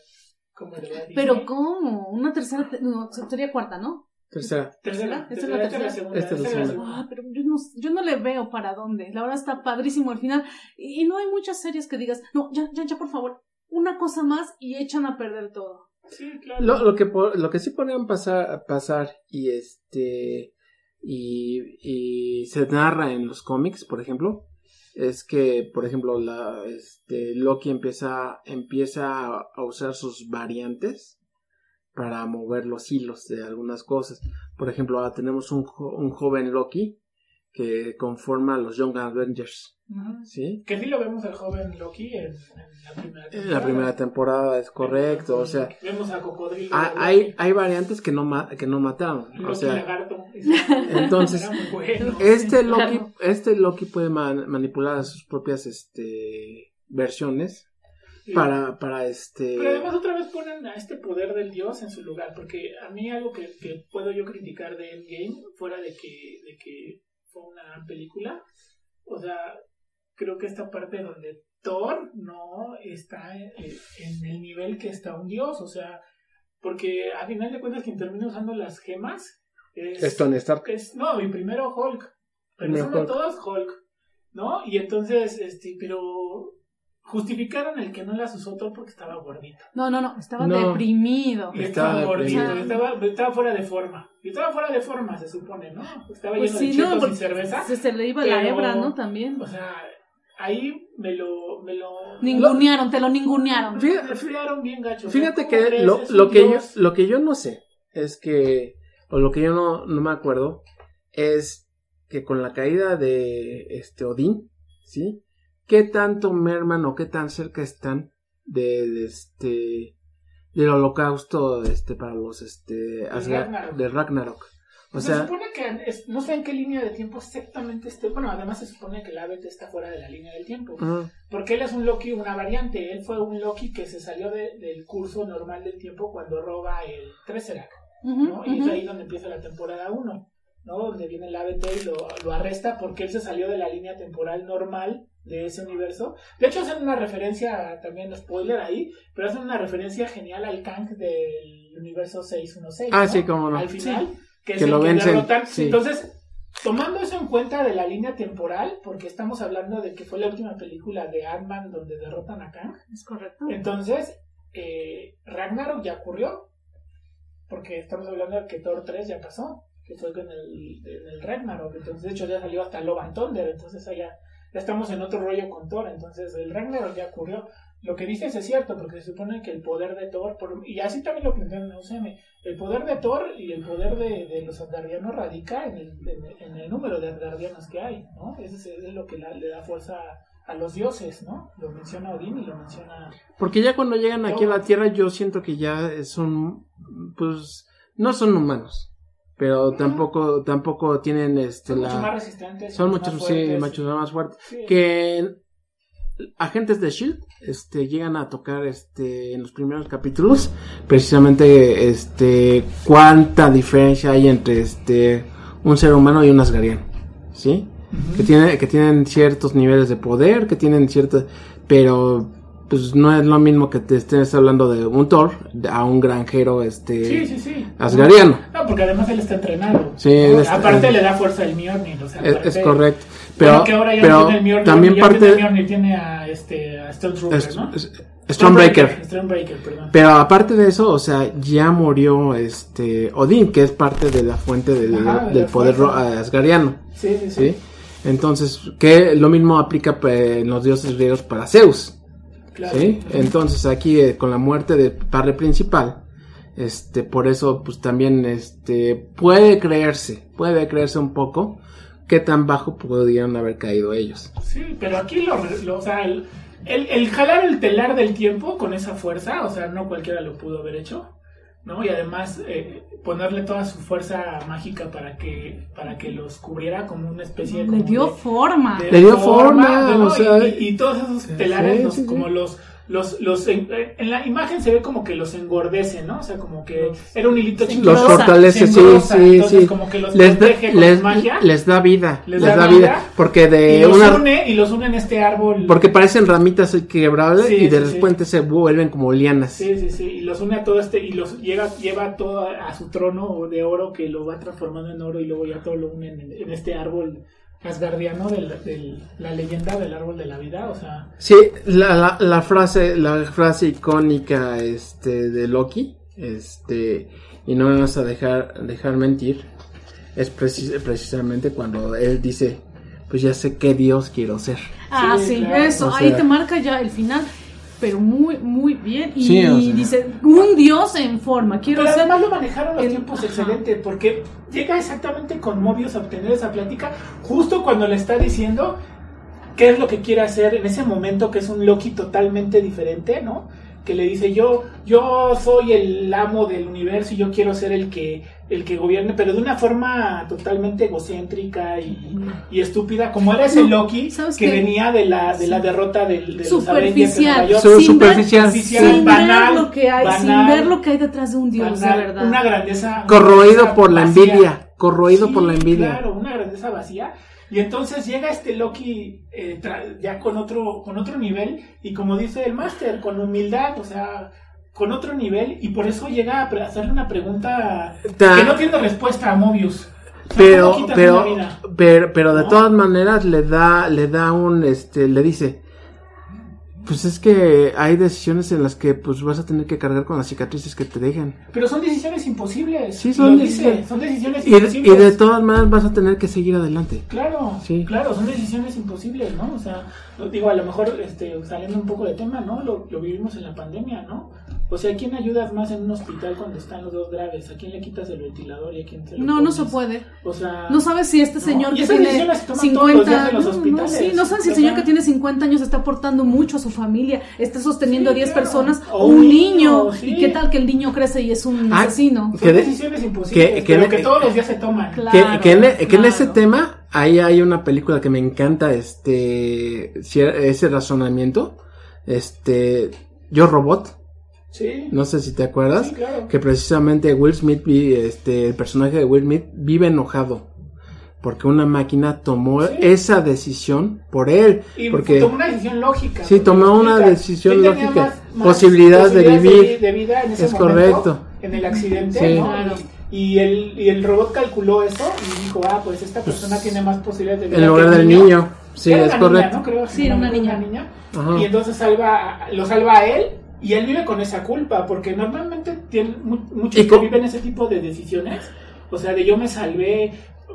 Pero ¿cómo? Una tercera, te- no, sería cuarta, ¿no? Tercera. Tercera. ¿Esta es la tercera, segunda. Esta es la esta es la segunda. Ah, pero yo no, yo no le veo para dónde. La verdad está padrísimo al final. Y, no hay muchas series que digas, no, ya, ya, ya, por favor, una cosa más y echan a perder todo. Sí, claro. Lo, lo que lo que sí podrían pasar pasar y este y, y se narra en los cómics, por ejemplo, es que, por ejemplo, la, este, Loki empieza, empieza a usar sus variantes para mover los hilos de algunas cosas. Por ejemplo, ahora tenemos un, un joven Loki que conforma a los Young Avengers, ¿sí? Que sí lo vemos al joven Loki en, en la primera temporada. En la primera temporada es correcto, o sea, Vemos a Cocodrilo. ha- hay, hay variantes que no, ma- que no mataron, o Loki sea, lagarto. entonces, bueno. este Loki, Claro. este Loki puede man- manipular a sus propias, este, versiones Sí. para, para este, Pero además otra vez ponen a este poder del dios en su lugar, porque a mí algo que, que puedo yo criticar de Endgame, fuera de que, de que fue una gran película, o sea, creo que esta parte donde Thor no está en, en el nivel que está un dios, o sea, porque a final de cuentas quien termina usando las gemas es... es Tony Stark. es- no, y primero Hulk. Pero Primero Hulk. todas Hulk. ¿No? Y entonces, este, pero justificaron el que no las usó Thor porque estaba gordito. No, no, no, estaba No. deprimido. Estaba estaba gordito, deprimido. estaba, estaba fuera de forma. Y estaba fuera de forma, se supone, ¿no? Estaba Pues lleno sí, de no, chetos porque y cerveza. Se, se le iba la hebra, ¿no? También. O sea, ahí me lo... Me lo Ningunearon, te lo ningunearon. Fíjate, friaron bien gacho. Fíjate ¿Cómo que lo, lo que yo, lo que yo no sé es que, o lo que yo no, no me acuerdo, es que con la caída de este Odín, ¿sí? ¿Qué tanto merman o qué tan cerca están de, de este del holocausto este para los este Asgard- Ragnarok. de Ragnarok? O se sea, supone que es- no sé en qué línea de tiempo exactamente esté. Bueno, además se supone que el ABT está fuera de la línea del tiempo. Porque él es un Loki, una variante. Él fue un Loki que se salió de- del curso normal del tiempo cuando roba el Tesseract, Ujú, ¿no? Y es ahí donde empieza la temporada 1, ¿no? Donde viene el ABT y lo, lo arresta porque él se salió de la línea temporal normal de ese universo. De hecho, hacen una referencia, también spoiler ahí, pero hacen una referencia genial al Kang del universo 616. ah, ¿no? sí, cómo no. Al final, que es Que el lo que vencen, derrotan. sí. Entonces, tomando eso en cuenta de la línea temporal, porque estamos hablando de que fue la última película de Ant-Man donde derrotan a Kang, Es correcto. entonces eh, Ragnarok ya ocurrió, porque estamos hablando de que Thor 3 ya pasó, que fue en el, en el Ragnarok, entonces de hecho ya salió hasta Love and Thunder, entonces allá ya estamos en otro rollo con Thor, entonces el Ragnarok ya ocurrió. Lo que dices es cierto, porque se supone que el poder de Thor, por- y así también lo plantearon en UCM, el poder de Thor y el poder de, de los asgardianos radica en el, en, el- en el número de asgardianos que hay, ¿no? Eso es, es lo que la- le da fuerza a, a los dioses, ¿no? Lo menciona Odín y lo menciona... Porque ya cuando llegan aquí a la Tierra, yo siento que ya son, pues, no son humanos, pero tampoco, tampoco tienen este Son la, mucho más resistentes. son más muchos, sí, fuertes. muchos más fuertes. Sí. Que agentes de Shield, este, llegan a tocar, este, en los primeros capítulos, precisamente, este, cuánta diferencia hay entre, este, un ser humano y un asgariano, ¿sí? Que tiene que tienen ciertos niveles de poder, que tienen ciertos, pero pues no es lo mismo que te estés hablando de un Thor a un granjero este Sí, sí, sí. asgariano. No, porque además él está entrenado. Sí, Aparte le da fuerza el Mjolnir. O sea, Es, aparte- es correcto. Pero, que ahora ya pero no tiene el Mjolnir, también parte tiene el Mjolnir, tiene a, este, a Stormtrooper, es- ¿no? Stormbreaker. Stormbreaker, perdón. Pero aparte de eso, o sea, ya murió este Odín, que es parte de la fuente del, Ajá, poder fuerza. asgariano, Sí, sí, sí. Entonces, que lo mismo aplica pues, en los dioses griegos para Zeus. Claro. ¿sí? Entonces aquí eh, con la muerte del padre principal, este, por eso pues también este puede creerse, puede creerse un poco qué tan bajo pudieron haber caído ellos. Sí, pero aquí lo, lo- o sea, el, el, el jalar el telar del tiempo con esa fuerza, o sea, no cualquiera lo pudo haber hecho, ¿no? Y además eh, ponerle toda su fuerza mágica para que para que los cubriera como una especie de Le como dio de- forma. de Le dio forma, ¿no? o sea, y, y- todos esos telares, sí, los- sí, sí. como los, los, los, en, en la imagen se ve como que los engordece, ¿no? O sea, como que era un hilito chiquito. Los fortalece, sí, entonces sí. como que los Les da, con les, magia. les da vida, les, Les da, da vida, vida, porque y de los una une y los une en este árbol. porque parecen ramitas quebrables Sí, y de sí, sí. repente se vuelven como lianas. Sí, sí, sí, y los une a todo este, y los llega, lleva todo a su trono de oro que lo va transformando en oro y luego ya todo lo une en, en este árbol asgardiano de la, leyenda del árbol de la vida, o sea, Sí, la, la, la frase, la frase icónica este de Loki, este, y no me vas a dejar, dejar mentir, es precis- precisamente cuando él dice, pues ya sé qué Dios quiero ser. Ah, Sí, sí, claro. eso, O ahí te marca ya el final, pero muy, muy bien. Y Sí, o sea. dice, un dios en forma, quiero Pero ser... además lo manejaron los el- tiempos ajá. excelente, porque llega exactamente con Mobius a obtener esa plática, justo cuando le está diciendo qué es lo que quiere hacer en ese momento, que es un Loki totalmente diferente, ¿no? Que le dice, yo, yo soy el amo del universo y yo quiero ser el que, el que gobierne, pero de una forma totalmente egocéntrica y, y estúpida, como era ese Loki ¿sabes que qué? venía de la, de la derrota del, de los Avengers Superficial, Nueva York. Su- sin ver- superficial, superficial, sin banal, ver lo que hay, sin ver lo que hay detrás de un dios, de banal, verdad. Una grandeza. Corroído por la vacía. envidia, corroído Sí, por la envidia. Claro, una grandeza vacía. Y entonces llega este Loki eh, ya con otro, con otro nivel, y como dice el máster, con humildad, o sea, con otro nivel, y por eso llega a hacerle una pregunta Ta- que no tiene respuesta a Mobius. Pero ¿cómo quitas pero pero pero de ¿No? todas maneras le da le da un este le dice pues es que hay decisiones en las que pues vas a tener que cargar con las cicatrices que te dejan Pero son decisiones imposibles. Sí, son dice, decisiones. son decisiones y, de- y imposibles. de todas maneras vas a tener que seguir adelante Claro, Sí. claro, son decisiones imposibles, ¿no? O sea, digo, a lo mejor este, saliendo un poco de tema, ¿no? Lo, lo vivimos en la pandemia, ¿no? O sea, ¿a quién ayudas más en un hospital cuando están los dos graves? ¿A quién le quitas el ventilador y a quién se lo No, no se pones? puede. O sea, No sabes si este No, señor y que tiene decisiones se toman todos los días 50 en los no, no, sí, no saben si el señor que tiene 50 años está aportando mucho a su familia, está sosteniendo Sí, a 10 claro. personas O o un un niño. niño, sí. ¿Y qué tal que el niño crece y es un Ah, asesino? son que de- decisiones imposibles, que- que pero ne- que todos los días se toman. Claro. que, que en, que en claro. ese tema ahí hay una película que me encanta este ese razonamiento este yo robot Sí, no sé si te acuerdas sí, claro. que precisamente Will Smith, este, el personaje de Will Smith vive enojado porque una máquina tomó Sí. esa decisión por él, Y porque tomó una decisión lógica. Sí, tomó una decisión lógica. más- más Posibilidades de vivir. de vida en ese Es momento, correcto. En el accidente, Sí. ¿no? Claro. Y el, y el robot calculó eso y dijo, ah, pues esta persona tiene más posibilidades de vida. en lugar del niño, sí, Era es una correcto. Niña, ¿no? Creo, Sí, era una Una niña. niña. Ajá. Y entonces salva, a- lo salva a él y él vive con esa culpa, porque normalmente tienen mu- muchos que viven ese tipo de decisiones, o sea, de yo me salvé.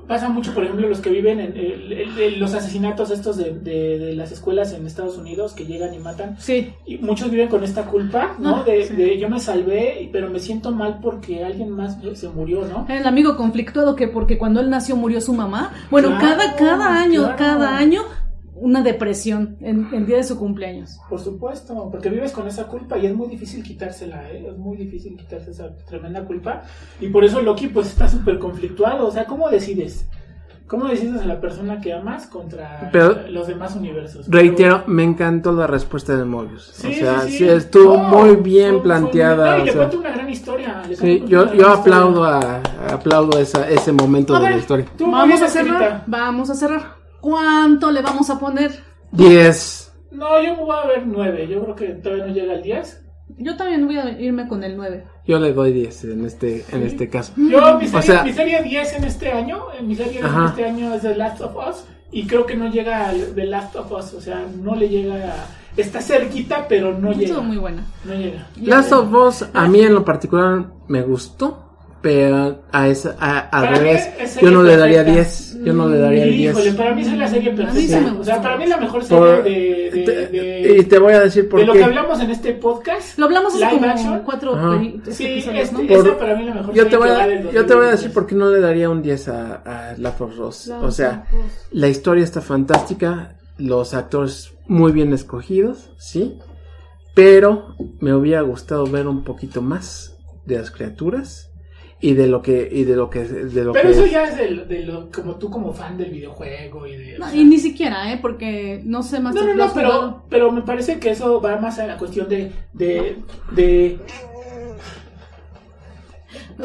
Pasa mucho, por ejemplo, los que viven en el- el- el- los asesinatos estos de, de- de las escuelas en Estados Unidos que llegan y matan. Sí, Y muchos viven con esta culpa, ¿no? Ah, de, sí. de yo me salvé, pero me siento mal porque alguien más se murió, ¿no? el amigo conflictuado que porque cuando él nació murió su mamá. Bueno, Claro, cada, cada año, claro. cada año, una depresión en el día de su cumpleaños. Por supuesto, porque vives con esa culpa y es muy difícil quitársela, ¿eh? Es muy difícil quitarse esa tremenda culpa. Y por eso Loki pues está súper conflictuado. O sea, ¿cómo decides? ¿Cómo decides a la persona que amas contra Pero- los demás universos? Reitero, me encantó la respuesta de Mobius. Sí, o sea, sí, sí, sí. estuvo No, muy bien fue- fue planteada. muy- no, y le sea, cuento una gran historia. sí, yo, yo gran aplaudo historia. a, aplaudo esa, ese momento A de la ver, historia. Tú, muy Vamos a cerrar, escrita. vamos a cerrar. ¿Cuánto le vamos a poner? 10. No, yo me voy a ver nueve. Yo creo que todavía no llega al 10. Yo también voy a irme con el 9. Yo le doy 10 en este, en este caso. Yo, mi serie, O sea- mi serie 10 en este año, mi serie 10 en Ajá. este año es The Last of Us. Y creo que no llega al The Last of Us. O sea, no le llega a- Está cerquita, pero no llega. Estuvo muy buena. No llega. Last of Us, a mí en lo particular me gustó, pero a esa, a- al revés, yo no le daría perfecta. 10. Yo no le daría el Híjole, 10. para mí es la serie perfecta. sí me O sea, para mí es la mejor serie Por- de, de, de- y te voy a decir por de lo que hablamos en este podcast. Lo hablamos hace como action. cuatro Sí, episodios, ¿no? este, Por- esa para mí es la mejor Yo serie te, voy a, yo te voy a 2023. decir por qué no le daría un 10 a, a Last of Us. O sea, la historia está fantástica, los actores muy bien escogidos, sí, pero me hubiera gustado ver un poquito más de las criaturas y de lo que y de lo que de lo Pero que eso ya es de, de lo, como tú como fan del videojuego y de... o No, sea, y ni siquiera, ¿eh? Porque no sé más. No, no, no, pero, pero me parece que eso va más a la cuestión de, de, de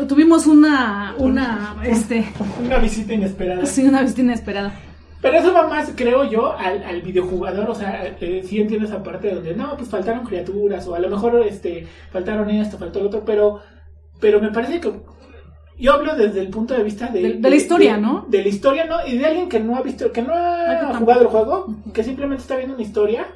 Tuvimos una, una, este, una visita inesperada. sí, una visita inesperada. Pero eso va más, creo yo, al, al videojugador. O sea, eh, sí entiendo esa parte donde no, pues faltaron criaturas, o a lo mejor este faltaron esto, faltó lo otro, pero, pero me parece que yo hablo desde el punto de vista de, De- de la historia, de- ¿no? De la historia, ¿no? Y de alguien que no ha visto, que no ha jugado el juego, que simplemente está viendo una historia.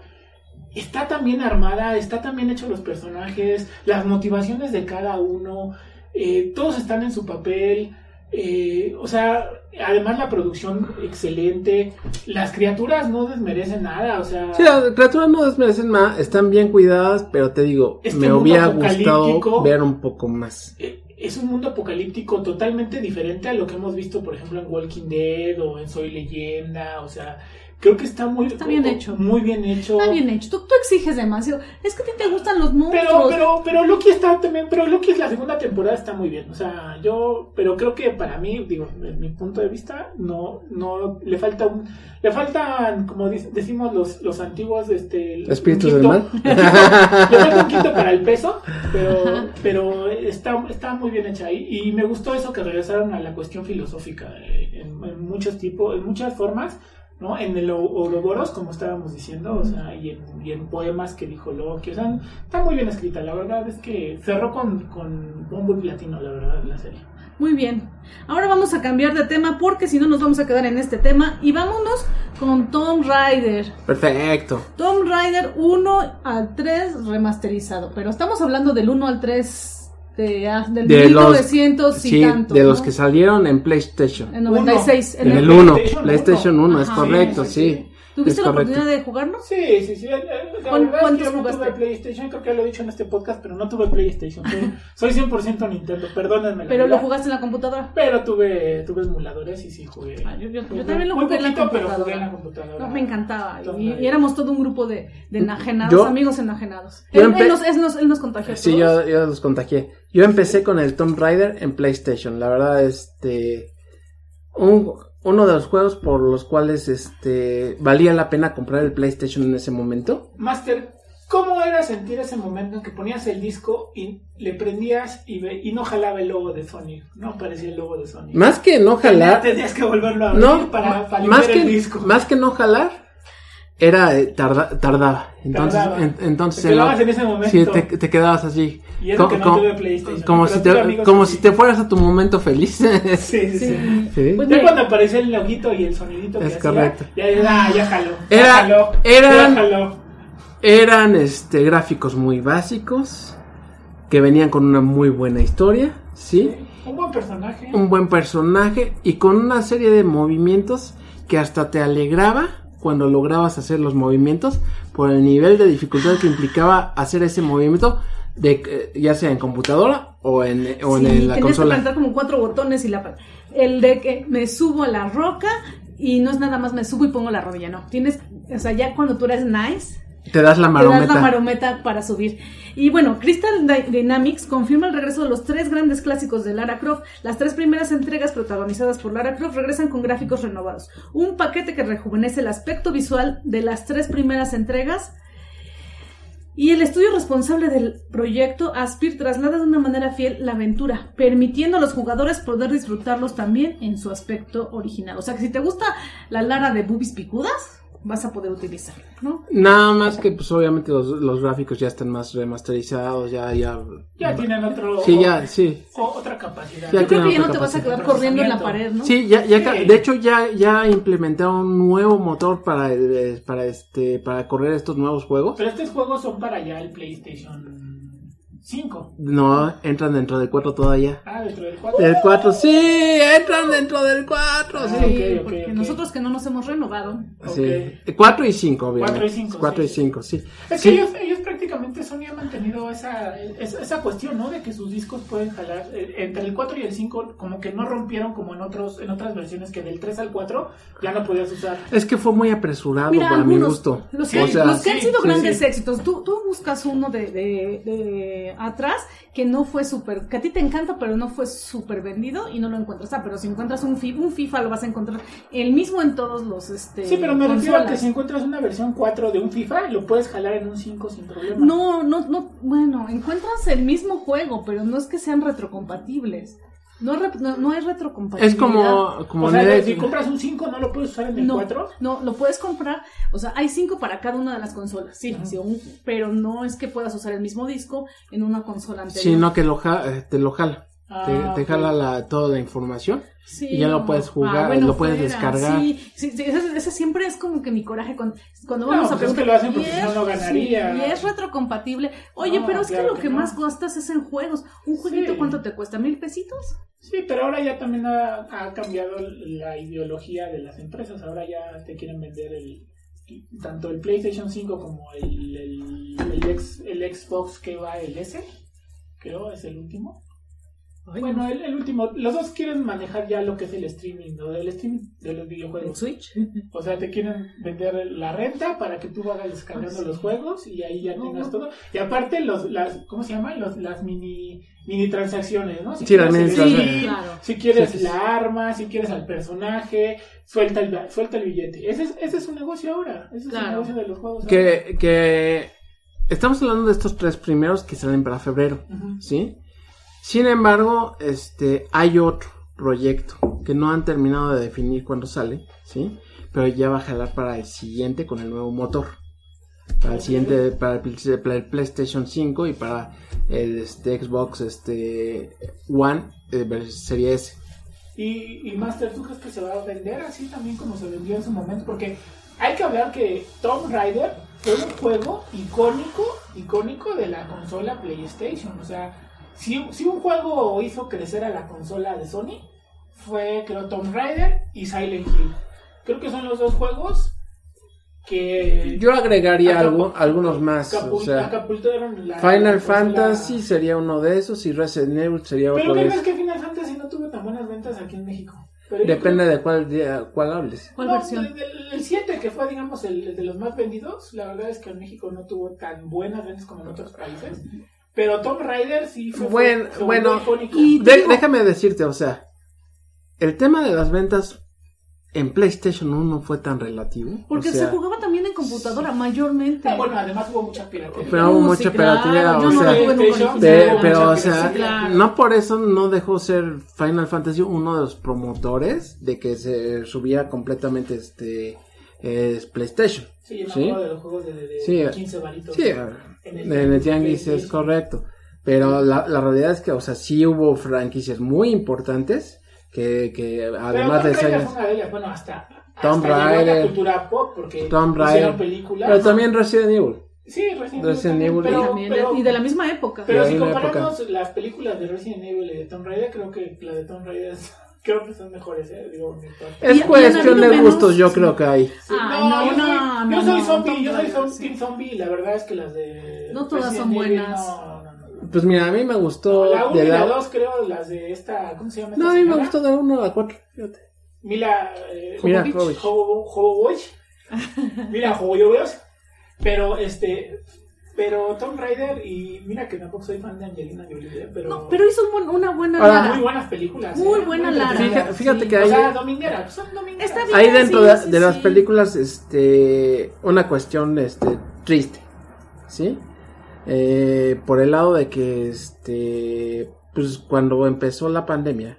Está tan bien armada, está tan bien hecho los personajes, las motivaciones de cada uno, eh, todos están en su papel. Eh, o sea, además la producción excelente, las criaturas no desmerecen nada, o sea... Sí, las criaturas no desmerecen más, están bien cuidadas, pero te digo, Este me hubiera gustado ver un poco más. eh, es un mundo apocalíptico totalmente diferente a lo que hemos visto, por ejemplo, en Walking Dead o en Soy Leyenda, o sea, creo que está muy... Está bien hecho. Muy bien hecho. Está bien hecho. Tú, tú exiges demasiado. Es que a ti te gustan los Pero, monstruos. pero, pero Loki está también, pero Loki la segunda temporada está muy bien. O sea, yo, pero creo que para mí, digo, en mi punto de vista, no, no, le falta un, le faltan, como decimos los, los antiguos, este, Espíritus del quinto- mal. le falta un quinto para el peso, pero, pero está, está muy bien hecha ahí. Y me gustó eso que regresaron a la cuestión filosófica eh, en, en muchos tipos, en muchas formas. ¿No? En el Ouroboros, como estábamos diciendo, o sea, y en, y en poemas que dijo Loki, o sea, está muy bien escrita, la verdad es que cerró con, con bombo y platino, la verdad, la serie. Muy bien. Ahora vamos a cambiar de tema porque si no nos vamos a quedar en este tema. Y vámonos con Tomb Raider. Perfecto. Tomb Raider 1 al 3 remasterizado. Pero estamos hablando del 1 al 3 de, ah, del De los- 1900 y Sí, tanto. de los que salieron en PlayStation. En 96. En el el 1, PlayStation PlayStation 1, es correcto, Sí, sí. ¿Tuviste la correcto. oportunidad de jugarlo? Sí, sí, sí, la ¿Cuán- verdad es que yo no tuve PlayStation, creo que lo he dicho en este podcast, pero no tuve PlayStation, soy, soy 100% Nintendo, perdónenme Pero lo jugaste en la computadora. Pero tuve, tuve emuladores y sí jugué. Ah, yo, yo- yo Jugué también lo muy jugué en la poquito, pero computadora. jugué en la computadora. No, me encantaba. Y, éramos todo un grupo de, de enajenados, Yo- amigos enajenados. yo Él, empe- él nos, él nos- él nos contagió. a Sí, yo, yo los contagié. Yo empecé con el Tomb Raider en PlayStation. La verdad, este. Un, uno de los juegos por los cuales este valía la pena comprar el PlayStation en ese momento. Master, ¿cómo era sentir ese momento en que ponías el disco y le prendías y, ve- y no jalaba el logo de Sony? No aparecía el logo de Sony. Más que no jalar. Tenías que volverlo a abrir No, para, para más, que, el disco. más que no jalar, era eh, tarda- tardaba. Entonces, Tardaba. en- entonces Te en lo- quedabas en ese momento. sí, te, te quedabas así. Y eso Co- que no co- tuve PlayStation, Como, si te, como si te fueras a tu momento feliz. Sí, sí, sí. Sí. Sí. Pues ya cuando aparecía el loguito y el sonidito que Es hacía, correcto. ya, ah, ya jaló. Ya Era- jaló. eran- Ya jaló. Eran este gráficos muy básicos que venían con una muy buena historia, ¿sí? Un buen personaje. Un buen personaje y con una serie de movimientos que hasta te alegraba cuando lograbas hacer los movimientos por el nivel de dificultad que implicaba hacer ese movimiento de eh, ya sea en computadora o en o en, sí, en la tenías que consola. apretar como cuatro botones y la el de que me subo a la roca y no es nada más me subo y pongo la rodilla, no. Tienes, o sea, ya cuando tú eres nice, Te das la te marometa. das la marometa para subir. Y bueno, Crystal Dy- Dynamics confirma el regreso de los tres grandes clásicos de Lara Croft. Las tres primeras entregas protagonizadas por Lara Croft regresan con gráficos renovados. Un paquete que rejuvenece el aspecto visual de las tres primeras entregas. Y el estudio responsable del proyecto Aspir traslada de una manera fiel la aventura, permitiendo a los jugadores poder disfrutarlos también en su aspecto original. O sea que si te gusta la Lara de boobies picudas, vas a poder utilizarla, ¿no? Nada más que pues obviamente los, los gráficos ya están más remasterizados, ya ya Ya tienen otro. Sí, ya, sí. o- otra capacidad. Ya Yo creo que ya no te vas a quedar corriendo en la pared, ¿no? Sí, ya, ya, Sí. de hecho ya, ya implementaron un nuevo motor para, eh, para este, para correr estos nuevos juegos. Pero estos juegos son para ya el PlayStation 5. No, entran dentro del 4 todavía. Ah, dentro del 4. Del 4, sí, entran dentro del 4, Ah, Sí, sí. ok, ok, porque ok. nosotros que no nos hemos renovado. Sí. 4 y 5, obviamente. 4 y 5, 4 y sí. 5, sí. Es Sí. que ellos, ellos Sony ha mantenido esa, esa, esa cuestión, ¿no? De que sus discos pueden jalar eh, entre el 4 y el 5, como que no rompieron como en otros en otras versiones que del 3 al 4 ya no podías usar. Es que fue muy apresurado Mira, para mi gusto. Los Sí, que, o sea, los que han sido sí, grandes sí. éxitos, tú, tú buscas uno de, de, de atrás que no fue súper, que a ti te encanta, pero no fue súper vendido y no lo encuentras. Ah, pero si encuentras un FIFA, un FIFA lo vas a encontrar el mismo en todos los este, Sí, pero me refiero a que si encuentras una versión 4 de un FIFA, lo puedes jalar en un 5 sin problema. No, no, no, bueno, encuentras el mismo juego, pero no es que sean retrocompatibles. No, no, no es retrocompatibilidad. es como, como o sea, si compras un 5, ¿no lo puedes usar en el No, 4? no, lo puedes comprar, o sea, hay cinco para cada una de las consolas, sí, sí, un- pero no es que puedas usar el mismo disco en una consola anterior. sino que lo ja- eh, te lo jala. Ah, te, jala la, toda la información. Sí, y ya lo no. puedes jugar, lo puedes descargar. Sí, sí, sí, ese, ese siempre es como que mi coraje cuando, cuando No, vamos a pues es preguntar. que lo hacen "¿Y porque si no, es- no ganaría". sí, y es retrocompatible. Oye, No, pero es claro que lo que que no. más gastas es en juegos. ¿Un jueguito Sí. cuánto te cuesta? ¿Mil pesitos? Sí, pero ahora ya también ha, ha cambiado la ideología de las empresas. Ahora ya te quieren vender el tanto el PlayStation 5 como el, el, el, ex- el Xbox que va el S, creo es el último. Ay, bueno, no sé. el, el último, los dos quieren manejar ya lo que es el streaming, ¿no? el streaming de los ¿El videojuegos. Switch? O sea, te quieren vender la renta para que tú vayas descargando Ah, sí. los juegos y ahí ya No, tengas no. todo. Y aparte, los, las, ¿cómo se llaman? Los, las mini, mini transacciones, ¿no? Si Sí, las quieres mini el transacciones. Claro. si quieres Sí, sí, sí. la arma, si quieres al personaje, suelta el, suelta el billete. Ese es, ese es un negocio ahora. Ese es el negocio de los juegos. ahora. Que, que estamos hablando de estos tres primeros que salen para febrero. ¿sí? Sin embargo, este, hay otro proyecto que no han terminado de definir cuándo sale, ¿sí? Pero ya va a jalar para el siguiente con el nuevo motor. Para el siguiente, para el, Play- para el PlayStation 5 y para el este, Xbox este, One eh, Serie S. Y, y Master, ¿tú crees que se va a vender así también como se vendió en su momento? Porque hay que hablar que Tomb Raider fue un juego icónico, icónico de la consola PlayStation. O sea, si, si un juego hizo crecer a la consola de Sony, fue creo Tomb Raider y Silent Hill. Creo que son los dos juegos que Yo agregaría Acapu- algu- algunos más. acapu- O sea, la- Final la Fantasy sería uno de esos y Resident Evil sería Pero otro ¿qué de esos. que Final Fantasy no tuvo tan buenas ventas aquí en México? Pero Depende de cuál, día- cuál hables. ¿Cuál No, versión? El, el- el 7, que fue, digamos, el, el de los más vendidos, la verdad es que en México no tuvo tan buenas ventas como en otros países. Pero Tomb Raider sí fue. Bueno, fue- bueno, y- De- digo- déjame decirte, o sea, el tema de las ventas en PlayStation 1 no fue tan relativo. Porque o sea, se jugaba también en computadora mayormente. Ah, bueno, además hubo mucha piratería. Pero hubo Uh, mucha sí, claro, piratería, o sea, pero, o sea, no por eso no dejó ser Final Fantasy uno de los promotores de que se subiera completamente este es PlayStation. Sí, yo me ¿Sí? acuerdo de los juegos de, de, de Sí, 15 varitos. Sí, en el, en el Tianguis es correcto. Pero la, la realidad es que, o sea, sí hubo franquicias muy importantes que, que además de ser... Bueno, hasta. La Raider. cultura pop porque hicieron Raider. películas. Pero también Resident Evil. Sí, Resident, Resident Evil. También, y- Pero, También, pero- y de la misma época. Pero si comparamos las películas de Resident Evil y de Tomb Raider, creo que la de Tomb Raider es- creo que son mejores, ¿eh? Digo. Es cuestión de gustos, yo creo que hay. Sí, Ay, no, yo soy, no, yo no, soy no, zombie, yo soy Raider, zom- sí. Team Zombie y la verdad es que las de No todas Resident son buenas. No, no, no. Pues mira, a mí me gustó la 1 de y la la... 2 creo, las de esta, ¿cómo se llama? No, a mí me gustó de la 1 a la 4, fíjate. Mila eh, Mira, Jovovich, Jovovich. Jovo- Jovovich. Mira, Jovovich. Pero este pero Tomb Raider y mira que tampoco soy fan de Angelina Jolie, ¿eh? pero No, pero hizo un buen- una buena Ahora, Lara. muy buenas películas. Muy ¿eh? buena Lara. entretenidas. Fíjate- que O hay- sea, dominguera, son domingueras. Está bien. Hay dentro sí, de, sí, de las películas, este, una cuestión, este, triste, ¿sí? Eh, por el lado de que, este, pues cuando empezó la pandemia,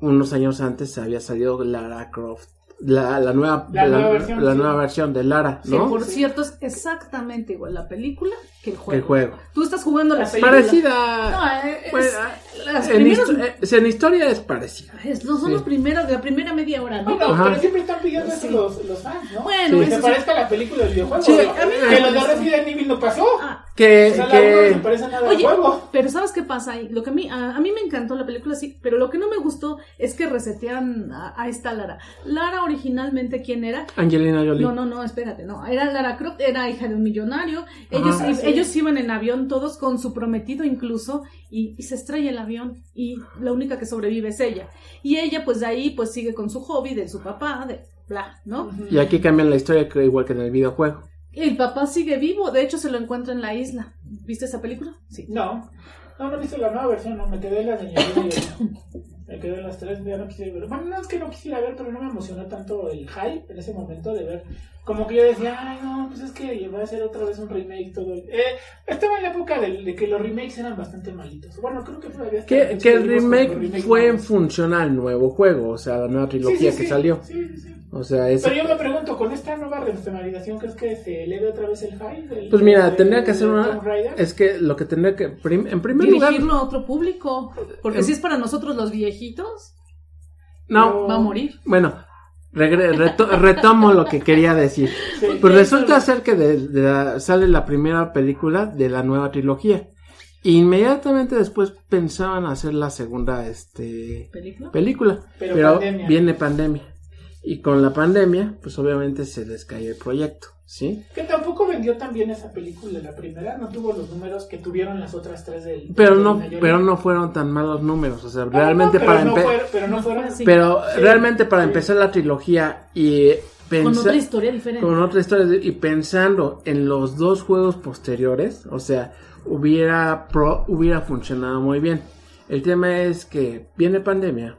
unos años antes había salido Lara Croft, la, la nueva, La nueva versión, la sí. nueva versión de Lara, ¿no? por Sí. cierto es exactamente igual la película que el Que juego. el juego. Tú estás jugando la La película. Parecida, No, eh, es- pues, las en, primeras- histo- en historia es parecida. es- no son Sí. los primeros, la primera media hora, ¿no? Bueno, Ajá. pero siempre están pidiendo Sí. eso los, los fans, ¿no? Bueno, Sí. que se parezca a la película del videojuego. Sí, ¿no? a mí me que los de. Resident Evil no pasó. Ah, Que, o sea, no que, se parece nada Oye, juego. pero ¿sabes qué pasa ahí? Lo que a mí, a, a mí me encantó la película, sí, pero lo que no me gustó es que resetean a, a esta Lara. Lara originalmente, ¿quién era? Angelina Jolie. No, no, no, espérate, no. Era Lara Croft, era hija de un millonario. Ellos, Ajá. Ellos iban en avión todos con su prometido incluso y, y se estrella el avión y la única que sobrevive es ella. Y ella pues de ahí pues sigue con su hobby de su papá, de bla, ¿no? Y aquí cambian la historia que igual que en el videojuego. El papá sigue vivo, de hecho se lo encuentra en la isla. ¿Viste esa película? Sí. No, no, no he visto la nueva versión, no, me quedé en la Jolie. Me quedé en las tres, ya no quise ver. Bueno, no es que no quisiera ver, pero no me emocionó tanto el hype en ese momento de ver. Como que yo decía, ay, no, pues es que va a ser otra vez un remake todo. el- Eh, estaba en la época de, de que los remakes eran bastante malitos. Bueno, creo que todavía Que, que el remake fue en función al nuevo juego, o sea, la nueva Sí, trilogía sí, que sí. salió. Sí, sí, sí. O sea, es... Pero yo me pregunto, ¿con esta nueva remasterización crees que se eleve otra vez el hype? del- Pues mira, del- tendría que hacer una... Es que lo que tendría que... prim- En primer lugar... Dirigirlo a otro público. Porque Em- si es para nosotros los viejitos, No, va a morir. bueno, regre- reto- retomo lo que quería decir. Sí. Pues resulta ser que de- de la- sale la primera película de la nueva trilogía. Inmediatamente después pensaban hacer la segunda este, ¿Película? película, Pero pero, pandemia. viene pandemia. Y con la pandemia, pues obviamente se les cae el proyecto, ¿sí? Que tampoco vendió tan bien esa película, la primera. No tuvo los números que tuvieron las otras tres del. Pero de no, pero no fueron tan malos números, o sea, No, realmente no, para no fueron- Pero no fueron. fue así. pero Sí. realmente para Sí. empezar la trilogía y Con otra historia diferente. con otra historia y pensando en los dos juegos posteriores, o sea, hubiera pro- hubiera funcionado muy bien. El tema es que viene pandemia,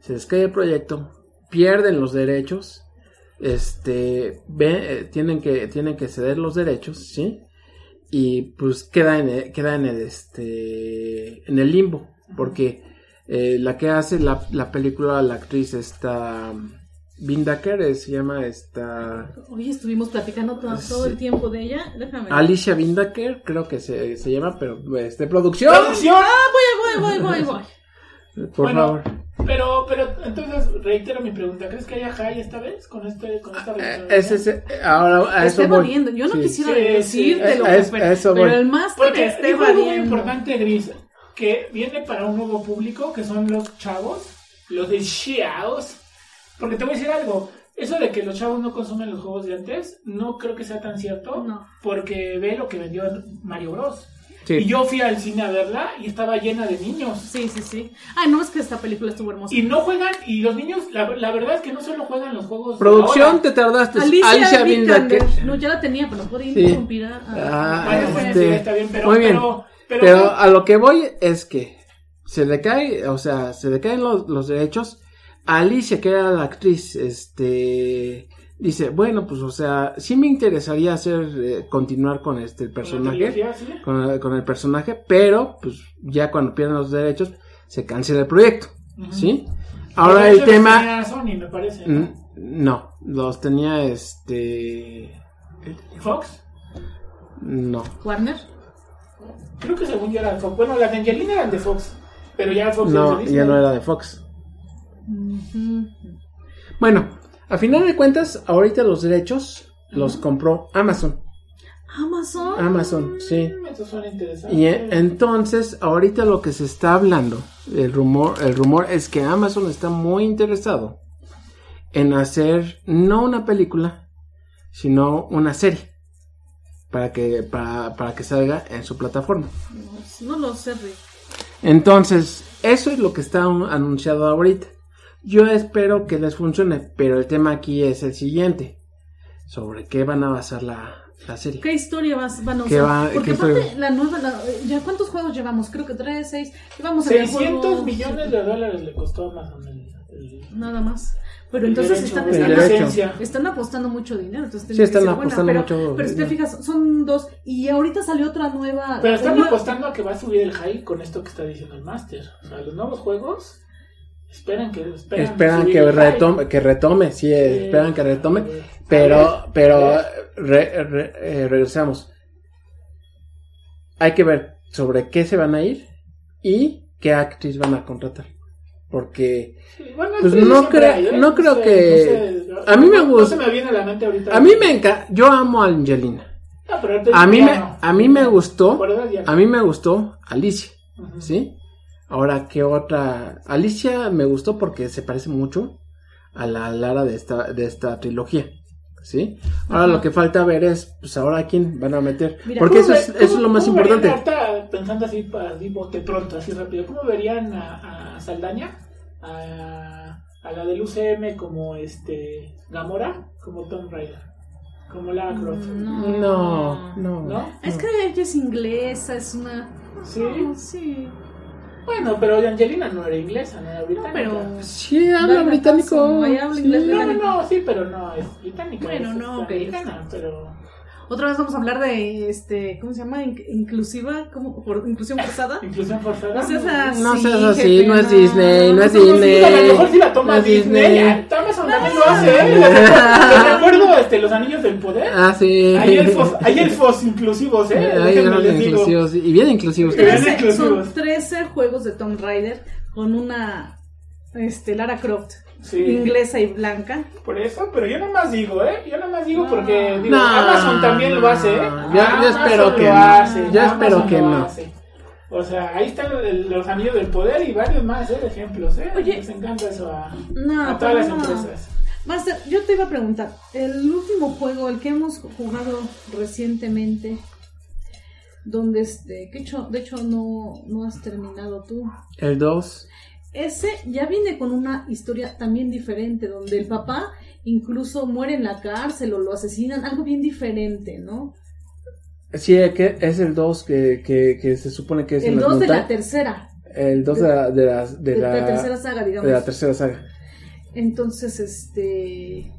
se les cae el proyecto, pierden los derechos, este, ve- eh, tienen que tienen que ceder los derechos, ¿sí? Y pues queda en el, queda en el este en el limbo, porque eh, la que hace la, la película, la actriz esta Bindaker eh, se llama esta Hoy estuvimos platicando todo, Sí. todo el tiempo de ella. Déjame. Alicia Bindaker, creo que se, se llama, pero este producción, ¡Producción! Voy, voy, voy, voy. por Bueno, favor. Pero, pero, entonces reitero mi pregunta. ¿Crees que haya high esta vez con, este, con esta Eh, versión? ese es- eh, ahora a eso esté voy. Yo no Sí. quisiera Sí, decírtelo, sí. Es- pero, eso pero voy. el máster Porque esté dijo algo muy importante, Gris, que viene para un nuevo público, que son los chavos, los de Xiaos. Porque te voy a decir algo, eso de que los chavos no consumen los juegos de antes, no creo que sea tan cierto, No. porque ve lo que vendió Mario Bros. Sí. Y yo fui al cine a verla y estaba llena de niños. Sí, sí, sí. Ay, no, es que esta película estuvo hermosa. Y no juegan, y los niños, la, la verdad es que no solo juegan los juegos. Producción, te tardaste. Alicia, Alicia Vikander. No, ya la tenía, pero no podía Sí. interrumpir a... a- Ah, Bueno, este, sí, está bien, pero, muy bien. pero, pero, Pero a lo que voy es que se le cae, o sea, se le caen los, los derechos. Alicia, que era la actriz, este, dice, bueno, pues, o sea, sí me interesaría hacer, eh, continuar con este el personaje, ¿sí? con, el- con el personaje, pero, pues, ya cuando pierden los derechos, se cancela el proyecto. ¿sí? Ahora el tema, tenía Sony, me parece. ¿no? Mm, no, los tenía, este, Fox. no, Warner. Creo que según yo era Fox. Bueno, las de Angelina eran de Fox. Pero ya Fox no, ya no era de Fox. Bueno, a final de cuentas, ahorita los derechos los compró Amazon. Amazon. Amazon, sí. Eso suena interesante. Y eh, entonces, ahorita lo que se está hablando, el rumor, el rumor es que Amazon está muy interesado en hacer no una película, sino una serie para que para, para que salga en su plataforma. No, no lo sé, Rick. Entonces, eso es lo que está un- anunciado ahorita. Yo espero que les funcione, pero el tema aquí es el siguiente. ¿Sobre qué van a basar la, la serie? ¿Qué historia vas, van a ¿Qué usar? va- Porque qué aparte, historia? la nueva, la- ya ¿cuántos juegos llevamos? Creo que tres, seis. Llevamos a ver 600 juegos- millones de dólares le costó a Amazon el, el- Nada más. Pero entonces derecho, están, están, están apostando mucho dinero. Entonces Sí, están ser buena, apostando pero, mucho Pero si te fijas, son dos. Y ahorita salió otra nueva. Pero están nueva- apostando a que va a subir el high con esto que está diciendo el Master. O sea, los nuevos juegos esperan que esperan, que retome, que retome, sí, eh, esperan que retome, pero, pero re- re- eh, regresamos. Hay que ver sobre qué se van a ir y qué actriz van a contratar. Porque Sí, bueno, Pues actrices no creo- hay, ¿eh? no creo sé, que- no sé, a mí me no- No gusta- se me viene a la mente ahorita. a mí me encanta, yo amo a Angelina. Ahorita A mí me, a mí me gustó, a mí me gustó Alicia. ¿sí? Ahora, ¿qué otra? Alicia me gustó porque se parece mucho a la Lara de esta, de esta trilogía, ¿sí? Ahora Ajá. lo que falta ver es, pues ahora a quién van a meter, Mira, porque ¿Cómo eso es, eso es lo más importante. ahorita, pensando así, así bote pronto, así rápido, ¿cómo verían a, a Saldaña, a, a la del UCM como este Gamora, como Tom Raider, como Lara Croft? No. No, no. ¿No? Es que ella es inglesa, es una. ¿Sí? Sí. Bueno, pero Angelina no era inglesa, no era No, británica. pero. Sí, habla británico. habla sí. inglés, No, no, no, sí, pero no es británica. Bueno, es, no, es ok, americana, pero. Otra vez vamos a hablar de este, ¿cómo se llama? In- inclusiva, ¿cómo? Por, inclusión forzada. Inclusión forzada. No seas así. No seas así, jefe, no es Disney, no es Disney. a lo mejor si la toma No Disney, Disney. Amazon también lo hace, ¿eh? Les recuerdo- este, los anillos del poder. Ah, sí. Hay elfos, hay elfos inclusivos, ¿eh? Hay elfos inclusivos, y bien inclusivos. 13, son inclusivos. 13 juegos de Tomb Raider con una este, Lara Croft Sí. inglesa y blanca. Por eso, pero yo nomás digo, ¿eh? Yo nomás digo No. porque digo, No, Amazon también lo hace, ¿eh? no, yo- espero lo que no. hace, Yo espero Amazon que no. hace. O sea, ahí están los anillos del poder y varios más ¿eh? ejemplos. ¿eh? Oye. Les encanta eso a, No, a todas las no. empresas. Master, yo te iba a preguntar, el último juego, el que hemos jugado recientemente, donde este, que hecho, de hecho no, no has terminado tú. El 2. Ese ya viene con una historia también diferente, donde el papá incluso muere en la cárcel o lo asesinan, algo bien diferente, ¿no? Sí, que es el 2 que, que, que se supone que es El las 2 de la tercera, El 2 de la, de la, de de la, la tercera saga, digamos. de la tercera saga. Entonces, este.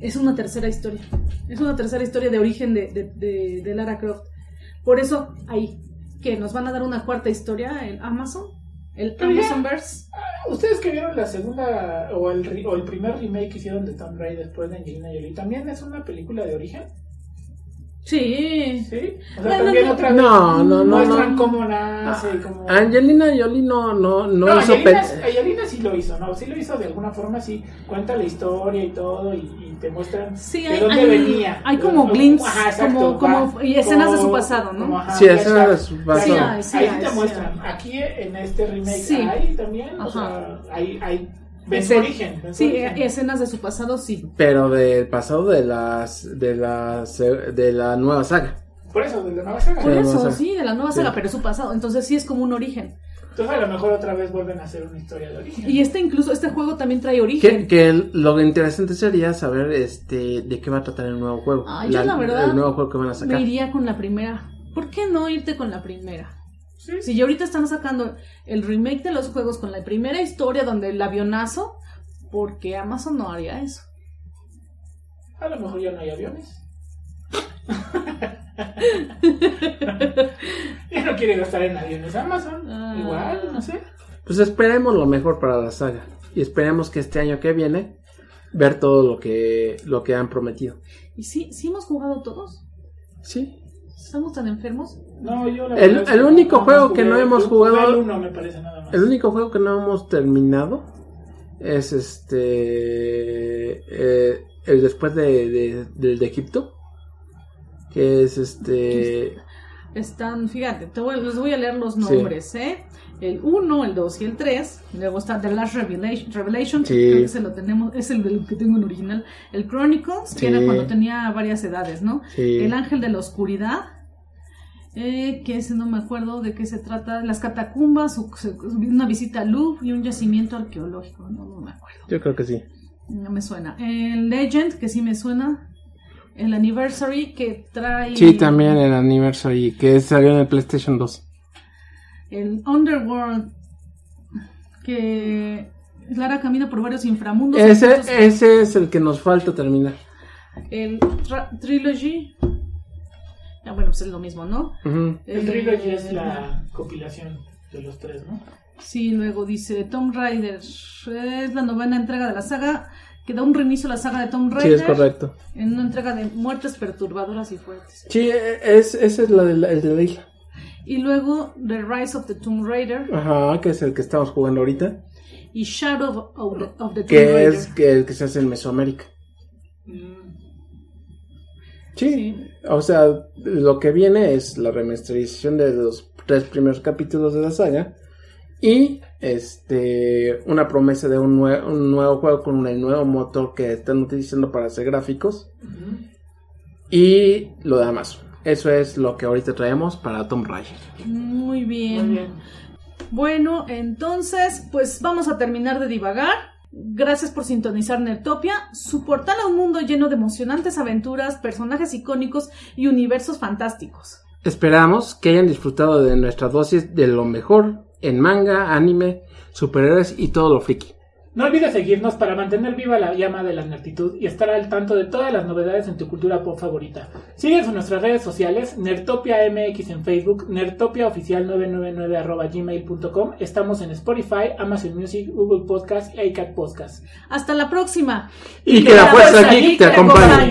Es una tercera historia. Es una tercera historia de origen de, de, de- de Lara Croft. Por eso, ahí, que nos van a dar una cuarta historia en Amazon. El ya- Amazonverse. Ustedes que vieron la segunda o el, o el primer remake que hicieron de Tomb Raider después de Angelina Jolie, ¿también es una película de origen? Sí. ¿Sí? O sea, Bueno, también no, otra vez No, no, no, muestran no. cómo nace, cómo... Angelina Jolie no, no, no, No, hizo Angelina, Angelina sí lo hizo, ¿no? Sí lo hizo de alguna forma, sí. Cuenta la historia y todo y, y te muestran Sí, de hay, dónde hay, venía. hay De- como o- glimpses, como, como, y escenas de su como- pasado, ¿no? como, ajá, Sí, escenas de su pasado. Sí, hay, sí, ahí hay, te sí muestran. hay. Aquí en este remake Sí. hay también, o Ajá. sea, hay, hay ven su origen. ven Sí, origen. escenas de su pasado, sí. Pero del pasado de las de las de la nueva saga. Por eso, de la nueva saga. Por Sí, eso, sí, de la nueva sí. saga, pero es su pasado. Entonces sí es como un origen. Entonces a lo mejor otra vez vuelven a hacer una historia de origen. Y este incluso, este juego también trae origen. que lo interesante sería saber este de qué va a tratar el nuevo juego. Ay, yo la verdad el nuevo juego que van a sacar. Me iría con la primera. ¿Por qué no irte con la primera? Sí. Si ya ahorita están sacando el remake de los juegos con la primera historia donde el avionazo, ¿por qué Amazon no haría eso? A lo mejor ya no hay aviones. ya no quiere gastar en aviones Amazon. Ah. Igual, no sé. Pues esperemos lo mejor para la saga y esperemos que este año que viene ver todo lo que lo que han prometido. ¿Y sí, sí hemos jugado todos? Sí. ¿Estamos tan enfermos? No, yo la El- el que único más juego que no hemos jugado- el uno, me parece nada más. El único juego que no hemos terminado es este eh, el después de, de- del de Egipto que es este Están, fíjate, te voy- les voy a leer los nombres, ¿eh? El 1, el 2 y el 3. Luego está The Last Revelation, Revelation Sí. creo que ese lo tenemos, es el que tengo en original. El Chronicles, que era cuando tenía varias edades, ¿no? El Ángel de la Oscuridad, eh, que ese no me acuerdo de qué se trata. Las catacumbas, una visita a Louvre y un yacimiento arqueológico. No, no me acuerdo. yo creo que sí. No me suena. El Legend, que sí me suena. El Anniversary, que trae. Sí, también el Anniversary que salió en el PlayStation 2. El Underworld, que Lara camina por varios inframundos. Ese ese es el que nos falta terminar. El tra- Trilogy. Ah, bueno, pues es lo mismo, ¿no? El Trilogy es la compilación de los tres, ¿no? Sí, luego dice Tomb Raider. Es la novena entrega de la saga que da un reinicio a la saga de Tomb Sí, Raider. es correcto. En una entrega de muertes perturbadoras y fuertes. Sí, es, ese es la de la, el de la isla. Y luego The Rise of the Tomb Raider Ajá, que es el que estamos jugando ahorita. y Shadow of the, of the Tomb Que Raider. es que el que se hace en Mesoamérica. Mm, Sí, Sí. o sea, lo que viene es la remasterización de los tres primeros capítulos de la saga y este una promesa de un, nue- un nuevo juego con el nuevo motor que están utilizando para hacer gráficos y lo de Amazon. Eso es lo que ahorita traemos para Tomb Raider. Muy bien. Muy bien. Bueno, entonces, pues vamos a terminar de divagar. Gracias por sintonizar Nertopia, su portal a un mundo lleno de emocionantes aventuras, personajes icónicos y universos fantásticos. Esperamos que hayan disfrutado de nuestra dosis de lo mejor en manga, anime, superhéroes y todo lo friki. No olvides seguirnos para mantener viva la llama de la nertitud y estar al tanto de todas las novedades en tu cultura pop favorita. Síguenos en nuestras redes sociales, Nertopia MX en Facebook, Nertopia Oficial 999 arroba gmail.com. Estamos en Spotify, Amazon Music, Google Podcast y iCat Podcast. Hasta la próxima. Y que la fuerza geek te acompañe.